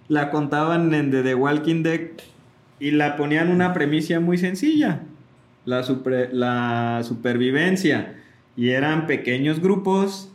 La contaban en The Walking Dead y la ponían una premisa muy sencilla, la, la supervivencia. Y eran pequeños grupos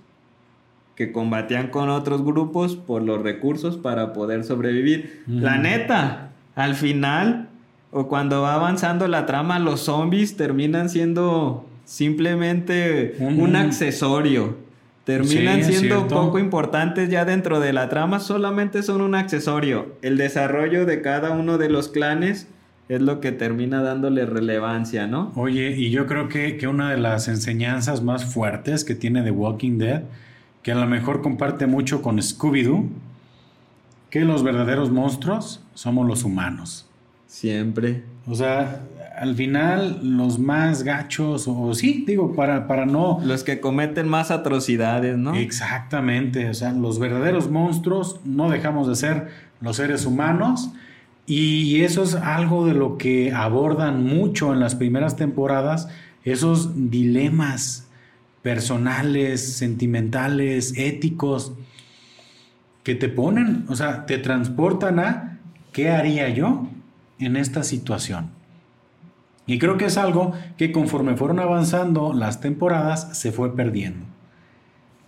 que combatían con otros grupos por los recursos para poder sobrevivir. La neta, al final, o cuando va avanzando la trama, los zombies terminan siendo simplemente un accesorio terminan siendo poco importantes ya dentro de la trama, solamente son un accesorio. El desarrollo de cada uno de los clanes es lo que termina dándole relevancia, ¿no? Oye, y yo creo que, que una de las enseñanzas más fuertes que tiene The Walking Dead, que a lo mejor comparte mucho con Scooby-Doo, que los verdaderos monstruos somos los humanos. Siempre. O sea, al final los más gachos, o, sí, digo, para, para no... Los que cometen más atrocidades, ¿no? Exactamente, o sea, los verdaderos monstruos no dejamos de ser los seres humanos y eso es algo de lo que abordan mucho en las primeras temporadas, esos dilemas personales, sentimentales, éticos, que te ponen, o sea, te transportan a ¿qué haría yo en esta situación? Y creo que es algo que conforme fueron avanzando las temporadas se fue perdiendo.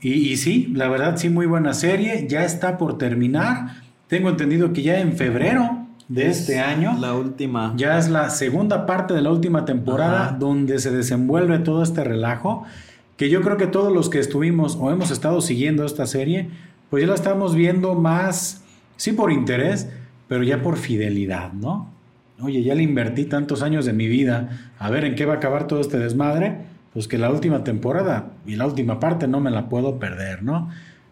Y, sí, la verdad sí, muy buena serie. Ya está por terminar. Tengo entendido que ya en febrero de este año. La última. Ya es la segunda parte de la última temporada donde se desenvuelve todo este relajo. Que yo creo que todos los que estuvimos o hemos estado siguiendo esta serie, pues ya la estamos viendo más, sí por interés, pero ya por fidelidad, ¿no? oye, ya le invertí tantos años de mi vida, a ver en qué va a acabar todo este desmadre, pues que la última temporada y la última parte no me la puedo perder, ¿no?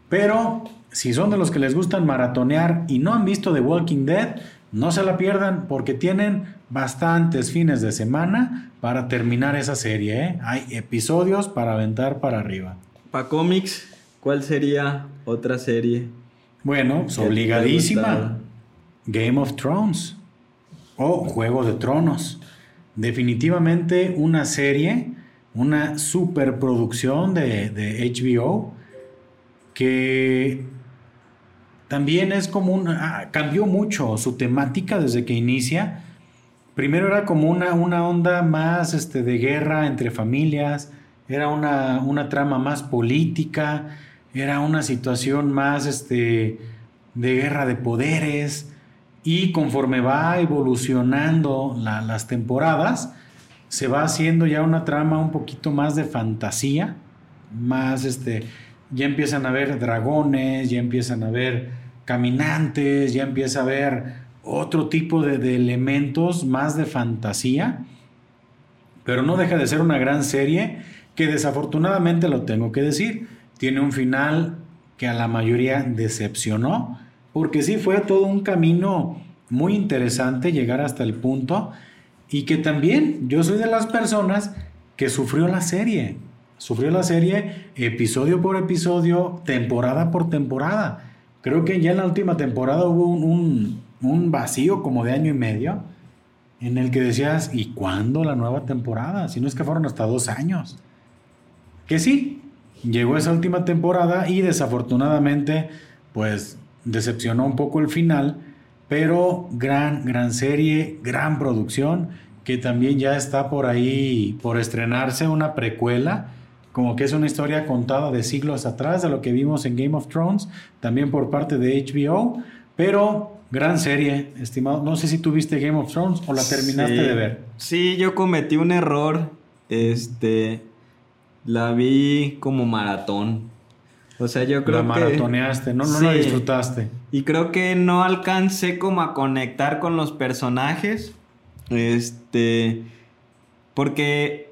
Pero si son de los que les gustan maratonear y no han visto The Walking Dead, no se la pierdan porque tienen bastantes fines de semana para terminar esa serie. ¿eh? Hay episodios para aventar para arriba. Para cómics, ¿cuál sería otra serie? Bueno, pues obligadísima. Game of Thrones o Juego de Tronos. Definitivamente una serie, una superproducción de, de HBO que también es como una... Ah, cambió mucho su temática desde que inicia. Primero era como una, una onda más este, de guerra entre familias, era una, una, trama más política, era una situación más este, de guerra de poderes, y conforme va evolucionando las temporadas, se va haciendo ya una trama un poquito más de fantasía, más este, ya empiezan a ver dragones, ya empiezan a ver caminantes, ya empieza a ver otro tipo de, de elementos más de fantasía, pero no deja de ser una gran serie que desafortunadamente lo tengo que decir, tiene un final que a la mayoría decepcionó, porque sí fue todo un camino muy interesante llegar hasta el punto y que también yo soy de las personas que sufrió la serie, sufrió la serie episodio por episodio, temporada por temporada. Creo que ya en la última temporada hubo un, un, vacío como de año y medio en el que decías, ¿y cuándo la nueva temporada? Si no es que fueron hasta dos años. Que sí, llegó esa última temporada y desafortunadamente, pues decepcionó un poco el final, pero gran, gran serie, gran producción, que también ya está por ahí, por estrenarse una precuela, como que es una historia contada de siglos atrás de lo que vimos en Game of Thrones, también por parte de HBO, pero gran serie, estimado. No sé si tú viste Game of Thrones o la terminaste de ver. Sí, yo cometí un error, este, la vi como maratón O sea, yo creo la que... maratoneaste, no, no la Sí. disfrutaste. Y creo que no alcancé como a conectar con los personajes. Este. Porque,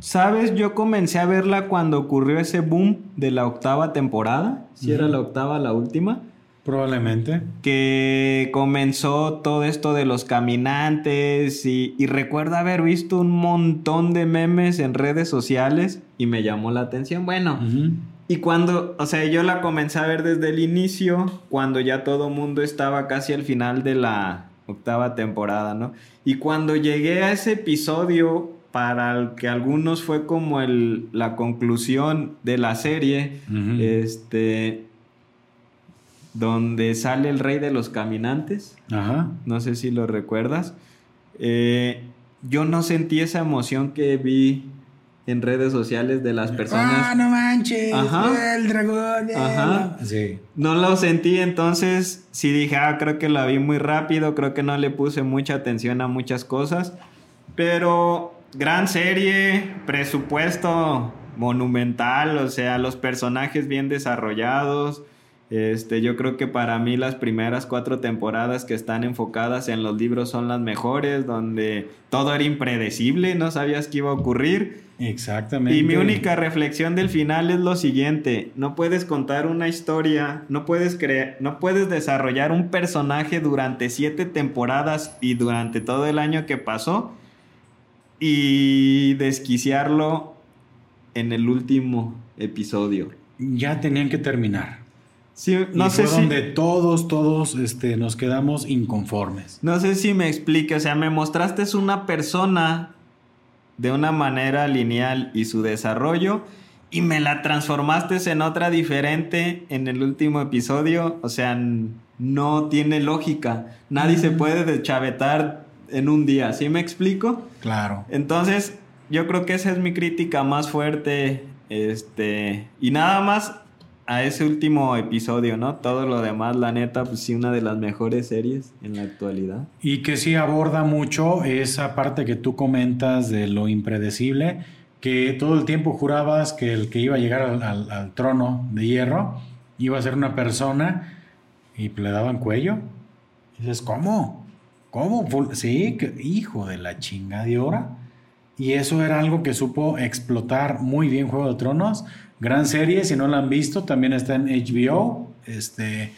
¿sabes? Yo comencé a verla cuando ocurrió ese boom de la octava temporada. Si era la octava, la última. Probablemente. Que comenzó todo esto de los caminantes. Y, y recuerdo haber visto un montón de memes en redes sociales. Y me llamó la atención. Bueno. Y cuando, o sea, yo la comencé a ver desde el inicio, cuando ya todo mundo estaba casi al final de la octava temporada, ¿no? Y cuando llegué a ese episodio, para el que algunos fue como el, la conclusión de la serie, este, donde sale el rey de los caminantes, Ajá. no sé si lo recuerdas, eh, yo no sentí esa emoción que vi en redes sociales de las personas. Ah, no manches. Ajá. El dragón. eh. Ajá. Sí. No lo sentí, entonces sí dije, ah, creo que la vi muy rápido, creo que no le puse mucha atención a muchas cosas, pero gran serie, presupuesto monumental, o sea, los personajes bien desarrollados. Este, yo creo que para mí las primeras cuatro temporadas que están enfocadas en los libros son las mejores, donde todo era impredecible, no sabías qué iba a ocurrir. Exactamente. Y mi única reflexión del final es lo siguiente, no puedes contar una historia, no puedes crear, no puedes desarrollar un personaje durante siete temporadas y durante todo el año que pasó y desquiciarlo en el último episodio. Ya tenían que terminar. Sí, no y sé fue si donde todos, todos este, nos quedamos inconformes. no sé si me explique, o sea, me mostraste una persona de una manera lineal y su desarrollo y me la transformaste en otra diferente en el último episodio, o sea, no tiene lógica. Nadie se puede deschavetar en un día, ¿sí me explico? Claro. Entonces, yo creo que esa es mi crítica más fuerte, este, y nada más a ese último episodio, ¿no? Todo lo demás, la neta, pues sí, una de las mejores series en la actualidad. Y que sí aborda mucho esa parte que tú comentas de lo impredecible, que todo el tiempo jurabas que el que iba a llegar al, al- al trono de hierro iba a ser una persona y le daban cuello. Y dices, ¿cómo? ¿Cómo? Sí, hijo de la chinga de hora. Y eso era algo que supo explotar muy bien Juego de Tronos. Gran serie, si no la han visto, también está en HBO. Este,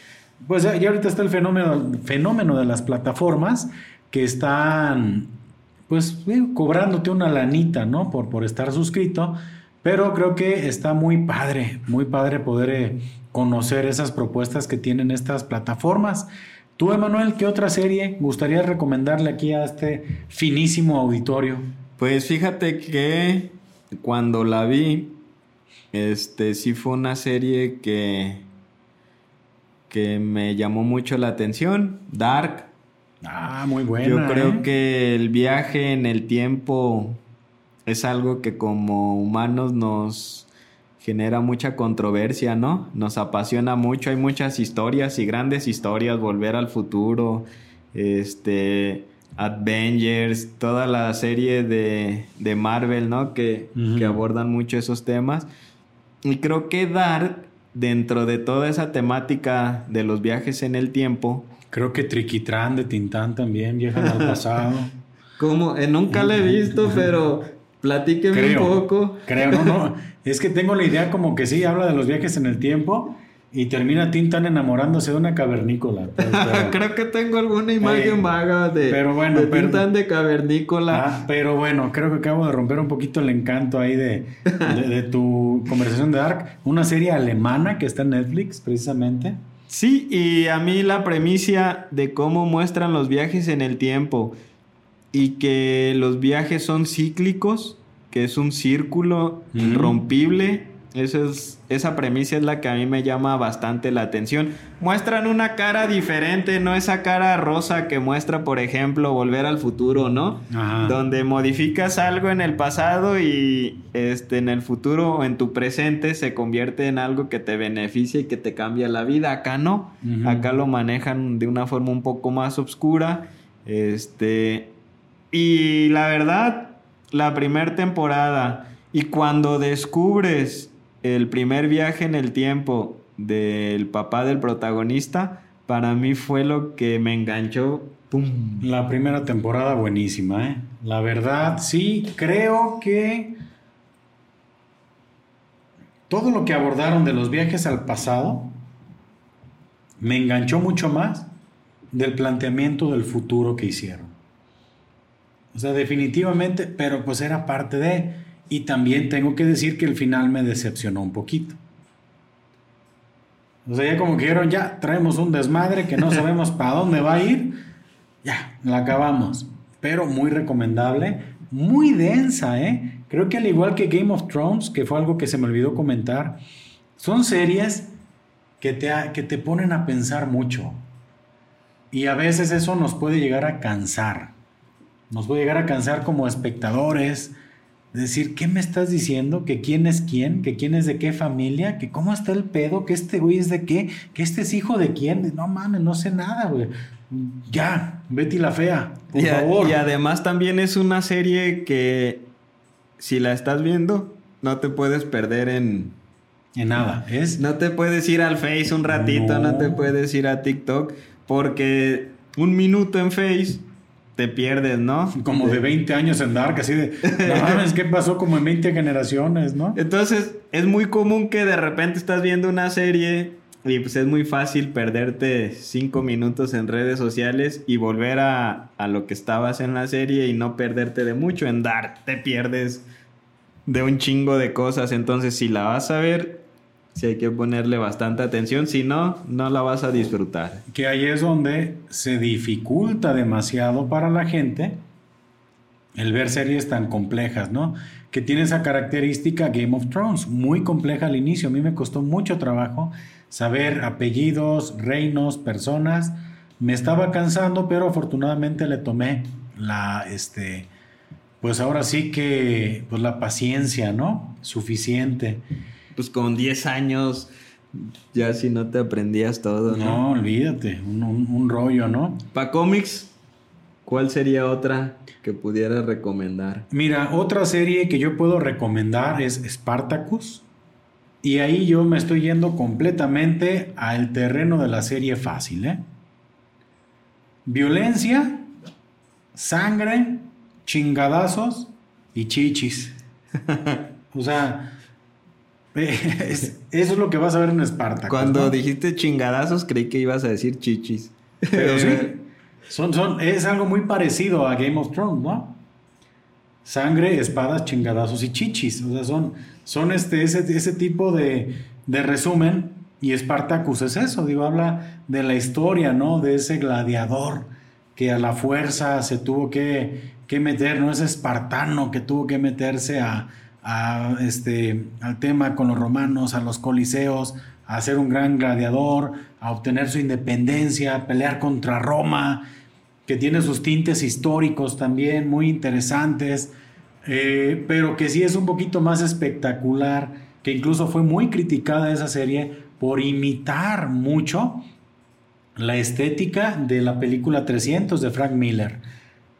pues ya ahorita está el fenómeno, fenómeno de las plataformas que están, pues, cobrándote una lanita, ¿no? Por, por estar suscrito. Pero creo que está muy padre, muy padre poder eh, conocer esas propuestas que tienen estas plataformas. Tú, Emanuel, ¿qué otra serie gustaría recomendarle aquí a este finísimo auditorio? Pues fíjate que cuando la vi, este sí fue una serie que, que me llamó mucho la atención, Dark. Ah, muy buena. Yo creo ¿eh? que el viaje en el tiempo es algo que como humanos nos genera mucha controversia, ¿no? Nos apasiona mucho, hay muchas historias y grandes historias, Volver al Futuro, este, Avengers, toda la serie de, de Marvel, ¿no? Que, que abordan mucho esos temas. Y creo que Dark, dentro de toda esa temática de los viajes en el tiempo, Creo que Triquitrán de Tintán también viajan al pasado. *laughs* Como, eh, nunca la he visto, pero platíqueme Creo. un poco. Creo, no, no. Es que tengo la idea como que sí, habla de los viajes en el tiempo y termina Tintán enamorándose de una cavernícola. *laughs* Pues, pero- Creo que tengo alguna imagen Eh, vaga de, pero bueno, de pero- Tintán de cavernícola. Ah, pero bueno, creo que acabo de romper un poquito el encanto ahí de, de- de tu conversación de Dark. Una serie alemana que está en Netflix, precisamente. Sí, y a mí la premisa de cómo muestran los viajes en el tiempo y que los viajes son cíclicos, que es un círculo Ujú. irrompible, eso es, esa premisa es la que a mí me llama bastante la atención. Muestran una cara diferente, no esa cara rosa que muestra, por ejemplo, Volver al Futuro, ¿no? Ajá. donde modificas algo en el pasado y este en el futuro o en tu presente se convierte en algo que te beneficia y que te cambia la vida. Acá no, acá lo manejan de una forma un poco más oscura. Este y la verdad, la primera temporada y cuando descubres el primer viaje en el tiempo del papá del protagonista, para mí fue lo que me enganchó. ¡Pum! La primera temporada buenísima, ¿eh? La verdad, sí, creo que todo lo que abordaron de los viajes al pasado me enganchó mucho más del planteamiento del futuro que hicieron. O sea, definitivamente, pero pues era parte de... Y también tengo que decir que el final me decepcionó un poquito. O sea, ya como que dijeron, ya traemos un desmadre que no sabemos para dónde va a ir, ya, la acabamos. Pero muy recomendable, muy densa, ¿eh? Creo que al igual que Game of Thrones, que fue algo que se me olvidó comentar, son series que te, que te ponen a pensar mucho. Y a veces eso nos puede llegar a cansar. Nos puede llegar a cansar como espectadores, decir, ¿qué me estás diciendo? ¿Que quién es quién? ¿Que quién es de qué familia? ¿Que cómo está el pedo? ¿Que este güey es de qué? ¿Que este es hijo de quién? No mames, no sé nada, güey. Ya, Betty la Fea, por y favor. Y además también es una serie que si la estás viendo, no te puedes perder en... En nada, es... No te puedes ir al Face un ratito, no, no te puedes ir a TikTok, porque un minuto en Face te pierdes, ¿no? Como de 20 años en Dark, así de, no *laughs* mames, ¿qué pasó como en 20 generaciones, no? Entonces, es muy común que de repente estás viendo una serie y pues es muy fácil perderte 5 minutos en redes sociales y volver a, a, lo que estabas en la serie y no perderte de mucho. En Dark te pierdes de un chingo de cosas, entonces si la vas a ver, sí hay que ponerle bastante atención, si no, no la vas a disfrutar. Que ahí es donde se dificulta demasiado para la gente el ver series tan complejas, ¿no? Que tiene esa característica Game of Thrones, muy compleja al inicio. A mí me costó mucho trabajo saber apellidos, reinos, personas. Me estaba cansando, pero afortunadamente le tomé la, este, pues ahora sí que, pues la paciencia, ¿no? Suficiente pues con 10 años, ya si no te aprendías todo. No, no olvídate, un, un, un, rollo, ¿no? Para cómics, ¿cuál sería otra que pudiera recomendar? Mira, otra serie que yo puedo recomendar es Spartacus. Y ahí yo me estoy yendo completamente al terreno de la serie fácil, ¿eh? Violencia, sangre, chingadazos y chichis. *laughs* o sea, *laughs* eso es lo que vas a ver en Esparta. Cuando ¿no? dijiste chingadazos, creí que ibas a decir chichis. Pero *laughs* sí, son, son, es algo muy parecido a Game of Thrones, ¿no? Sangre, espadas, chingadazos y chichis. O sea, son, son este, ese, ese tipo de, de resumen. Y Spartacus es eso, digo, habla de la historia, ¿no? De ese gladiador que a la fuerza se tuvo que, que meter, ¿no? Ese espartano que tuvo que meterse a, a, este, al tema con los romanos, a los coliseos, a ser un gran gladiador, a obtener su independencia, a pelear contra Roma, que tiene sus tintes históricos también muy interesantes, eh, pero que sí es un poquito más espectacular, que incluso fue muy criticada esa serie por imitar mucho la estética de la película 300 de Frank Miller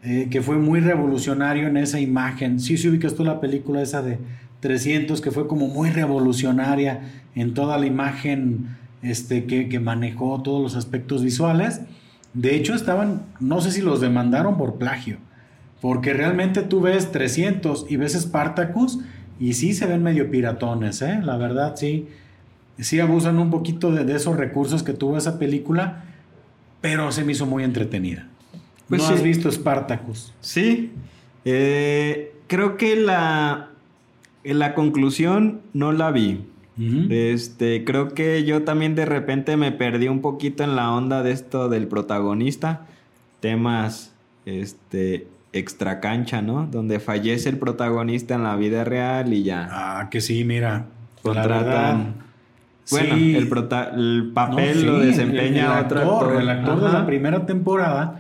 eh, que fue muy revolucionario en esa imagen. Sí, sí ubicas tú la película esa de 300, que fue como muy revolucionaria en toda la imagen este, que, que manejó todos los aspectos visuales. De hecho, estaban, no sé si los demandaron por plagio, porque realmente tú ves 300 y ves Spartacus y sí se ven medio piratones, ¿eh? La verdad, sí. Sí abusan un poquito de, de esos recursos que tuvo esa película, pero se me hizo muy entretenida. Pues ¿No sí. has visto Spartacus? Sí. Eh, creo que la, en la conclusión no la vi. Uh -huh. Este, creo que yo también de repente me perdí un poquito en la onda de esto del protagonista. Temas, este, extra cancha, ¿no? Donde fallece el protagonista en la vida real y ya. Ah, que sí, mira. Contratan. Bueno, sí. el, el, papel no, sí, lo desempeña el, el otro actor. El actor Ajá. de la primera temporada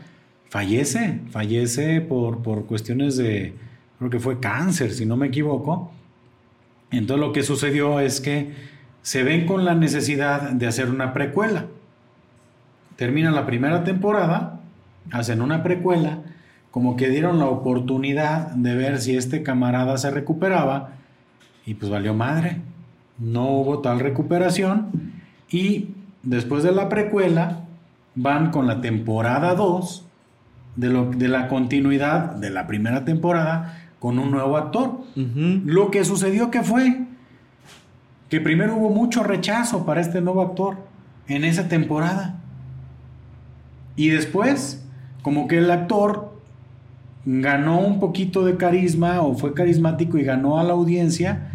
fallece, fallece por, por cuestiones de, creo que fue cáncer, si no me equivoco. Entonces lo que sucedió es que se ven con la necesidad de hacer una precuela. Termina la primera temporada, hacen una precuela, como que dieron la oportunidad de ver si este camarada se recuperaba y pues valió madre. no hubo tal recuperación y después de la precuela van con la temporada 2 de, lo, de la continuidad de la primera temporada con un nuevo actor. Lo que sucedió que fue que primero hubo mucho rechazo para este nuevo actor en esa temporada. Y después, como que el actor ganó un poquito de carisma o fue carismático y ganó a la audiencia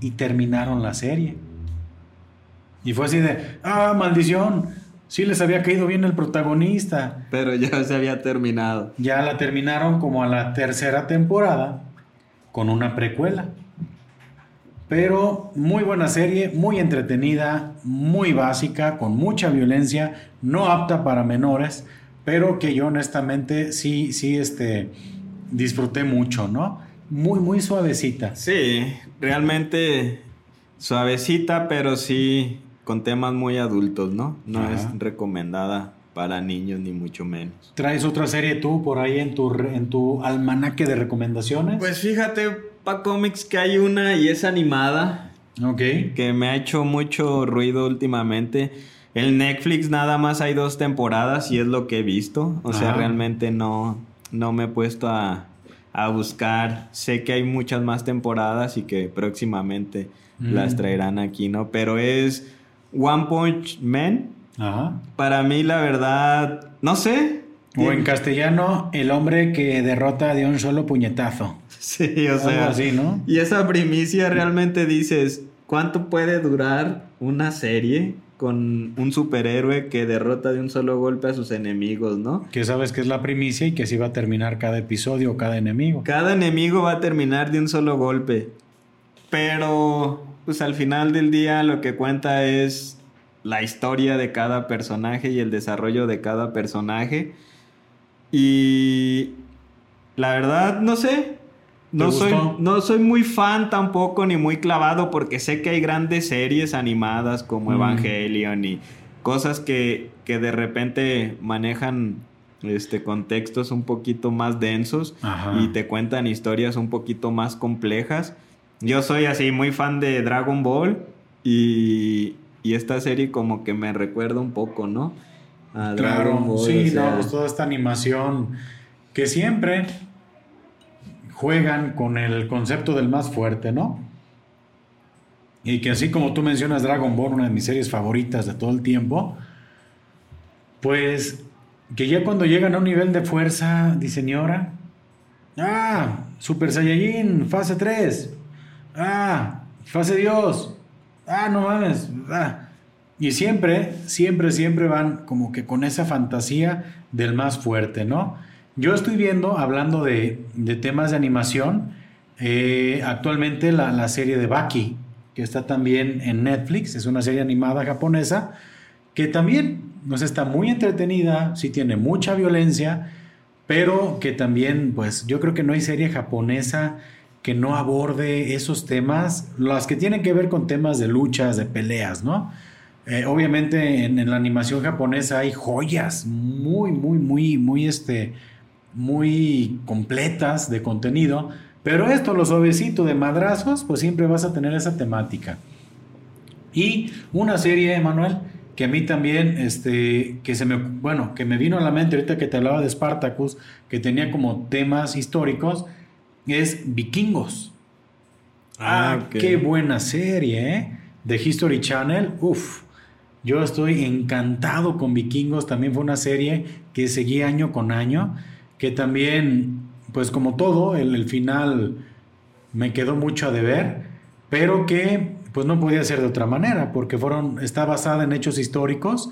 y terminaron la serie. Y fue así de, ah, maldición, sí les había caído bien el protagonista. Pero ya se había terminado. Ya la terminaron como a la tercera temporada con una precuela. Pero muy buena serie, muy entretenida, muy básica, con mucha violencia, no apta para menores, pero que yo honestamente sí, sí, este, disfruté mucho, ¿no? Muy, muy suavecita. Sí, realmente suavecita, pero sí con temas muy adultos, ¿no? No es recomendada para niños ni mucho menos. ¿Traes otra serie tú por ahí en tu, en tu almanaque de recomendaciones? Pues fíjate, pa cómics que hay una y es animada. Ok. Que me ha hecho mucho ruido últimamente. El Netflix nada más hay dos temporadas y es lo que he visto. O sea, realmente no, no me he puesto a, a, buscar. Sé que hay muchas más temporadas y que próximamente las traerán aquí, ¿no? Pero es One Punch Man. Ajá. Para mí, la verdad, no sé. O en castellano, el hombre que derrota de un solo puñetazo. *laughs* Sí, o sea. así, ¿no? Y esa primicia realmente dices, ¿cuánto puede durar una serie con un superhéroe que derrota de un solo golpe a sus enemigos, ¿no? Que sabes que es la primicia y que así va a terminar cada episodio o cada enemigo. Cada enemigo va a terminar de un solo golpe. Pero, pues al final del día lo que cuenta es la historia de cada personaje y el desarrollo de cada personaje. Y la verdad, no sé. No soy, no soy muy fan tampoco ni muy clavado porque sé que hay grandes series animadas como mm. Evangelion y cosas que, que, de repente manejan este, contextos un poquito más densos y te cuentan historias un poquito más complejas. Yo soy así muy fan de Dragon Ball y, y esta serie como que me recuerda un poco, ¿no? claro, sí, no, pues toda esta animación que siempre juegan con el concepto del más fuerte, ¿no? Y que así como tú mencionas Dragon Ball, una de mis series favoritas de todo el tiempo, pues que ya cuando llegan a un nivel de fuerza, dice señora, ah, Super Saiyajin, fase 3, ah, fase Dios, ah, no mames, ah. Y siempre, siempre, siempre van como que con esa fantasía del más fuerte, ¿no? Yo estoy viendo, hablando de, temas de animación, eh, actualmente la, serie de Baki, que está también en Netflix, es una serie animada japonesa, que también nos está muy entretenida, sí tiene mucha violencia, pero que también, pues yo creo que no hay serie japonesa que no aborde esos temas, las que tienen que ver con temas de luchas, de peleas, ¿no? Eh, obviamente en, la animación japonesa hay joyas muy, muy, muy, muy, este, muy completas de contenido, pero esto, lo suavecito de madrazos, pues siempre vas a tener esa temática. Y una serie, Manuel, que a mí también, este, que se me, bueno, que me vino a la mente ahorita que te hablaba de Spartacus, que tenía como temas históricos, es Vikingos. Ah, ah qué buena serie, ¿eh? De History Channel. Uf, yo estoy encantado con Vikingos. También fue una serie que seguí año con año. Que también, pues como todo, el, el final me quedó mucho a deber. Pero que, pues no podía ser de otra manera. Porque fueron, está basada en hechos históricos.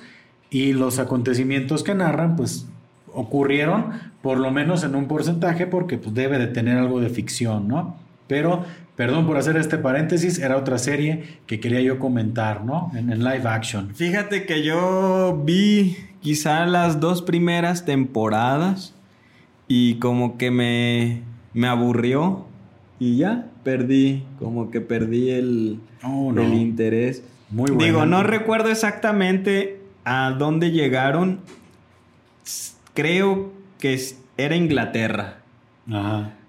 Y los acontecimientos que narran, pues ocurrieron, por lo menos en un porcentaje, porque pues, debe de tener algo de ficción, ¿no? Pero, perdón por hacer este paréntesis, era otra serie que quería yo comentar, ¿no? En, live action. Fíjate que yo vi quizá las dos primeras temporadas y como que me, me aburrió y ya perdí, como que perdí el, oh, el interés. Muy bueno. Digo, no recuerdo exactamente a dónde llegaron creo que era Inglaterra.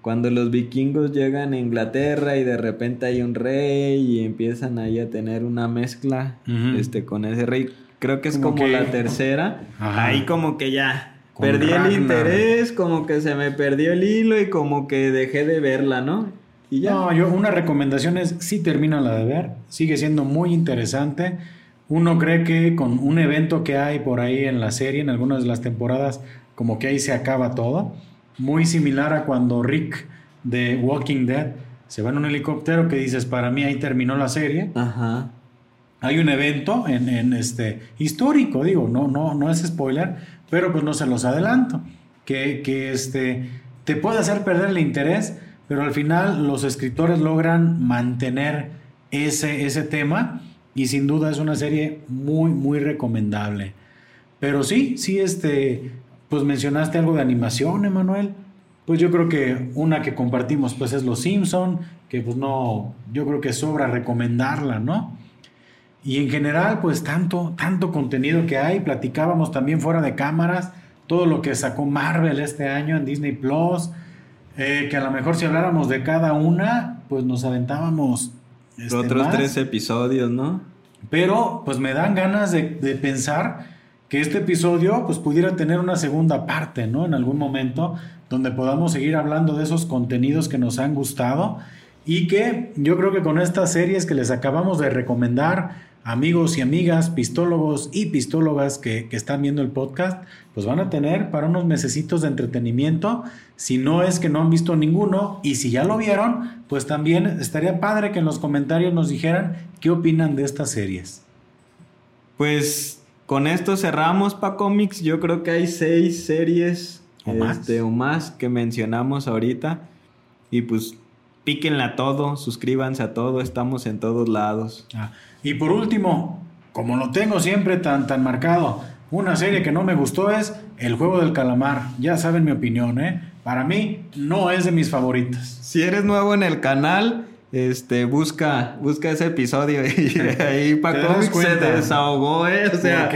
cuando los vikingos llegan a Inglaterra y de repente hay un rey y empiezan ahí a tener una mezcla este con ese rey. Creo que es Como como, que- la tercera. Ajá. Ahí como que ya Con perdí Ragnar. el interés, como que se me perdió el hilo y como que dejé de verla, ¿no? Y ya. No, yo una recomendación es sí termina la de ver, sigue siendo muy interesante. Uno cree que con un evento que hay por ahí en la serie, en algunas de las temporadas, como que ahí se acaba todo. Muy similar a cuando Rick de Walking Dead se va en un helicóptero que dices, para mí ahí terminó la serie. Ajá. Hay un evento en, en este histórico, digo, no, no, no es spoiler, pero pues no se los adelanto, que, que este, te puede hacer perder el interés, pero al final los escritores logran mantener ese, ese tema y sin duda es una serie muy, muy recomendable. Pero sí, sí, este, pues mencionaste algo de animación, Emanuel. Pues yo creo que una que compartimos pues es Los Simpson, que pues no, yo creo que sobra recomendarla, ¿no? Y en general, pues tanto, tanto contenido que hay. Platicábamos también fuera de cámaras todo lo que sacó Marvel este año en Disney Plus. eh, que a lo mejor si habláramos de cada una, pues nos aventábamos. Este, Otros más. tres episodios, ¿no? Pero pues me dan ganas de, de pensar que este episodio pues pudiera tener una segunda parte, ¿no? En algún momento donde podamos seguir hablando de esos contenidos que nos han gustado y que yo creo que con estas series que les acabamos de recomendar, amigos y amigas, pistólogos y pistólogas que, que están viendo el podcast, pues van a tener para unos mesecitos de entretenimiento, si no es que no han visto ninguno y si ya lo vieron, pues también estaría padre que en los comentarios nos dijeran qué opinan de estas series. Pues con esto cerramos pa cómics. Yo creo que hay seis series ¿O más? este, o más que mencionamos ahorita. Y pues píquenla a todo, suscríbanse a todo, estamos en todos lados. Ah, y por último, como lo tengo siempre tan, tan marcado, una serie que no me gustó es El Juego del Calamar. Ya saben mi opinión, ¿eh? Para mí no es de mis favoritas. Si eres nuevo en el canal, este busca, busca ese episodio y *laughs* ahí pa Te das cómics se desahogó, eh. O sea,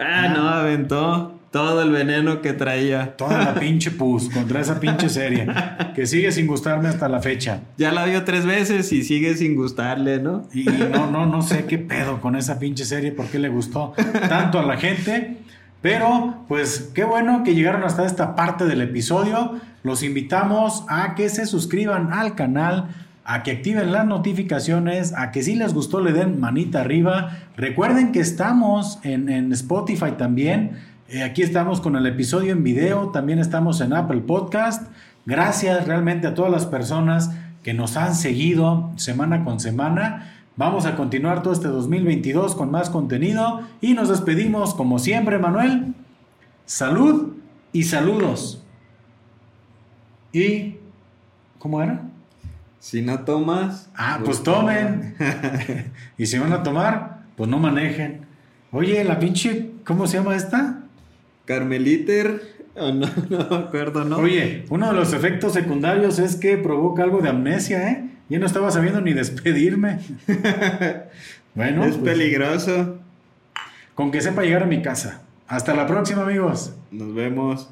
ah, no, aventó todo el veneno que traía. toda la *laughs* pinche pus contra esa pinche serie que sigue sin gustarme hasta la fecha. Ya la vio tres veces y sigue sin gustarle, ¿no? Y no, no, no sé qué pedo con esa pinche serie, por qué le gustó tanto a la gente. Pero, pues, qué bueno que llegaron hasta esta parte del episodio. Los invitamos a que se suscriban al canal, a que activen las notificaciones, a que si les gustó le den manita arriba. Recuerden que estamos en, en Spotify también. Eh, aquí estamos con el episodio en video, también estamos en Apple Podcast. Gracias realmente a todas las personas que nos han seguido semana con semana. Vamos a continuar todo este 2022 con más contenido y nos despedimos como siempre, Manuel. Salud y saludos. ¿Y cómo era? Si no tomas. Ah, pues tomen. *laughs* y si van a tomar, pues no manejen. Oye, la pinche, ¿cómo se llama esta? Carmeliter. o no, *laughs* no me acuerdo, ¿no? Oye, uno de los efectos secundarios es que provoca algo de amnesia, ¿eh? Ya no estaba sabiendo ni despedirme. *laughs* bueno, es pues, peligroso. con que sepa llegar a mi casa. Hasta la próxima, amigos. Nos vemos.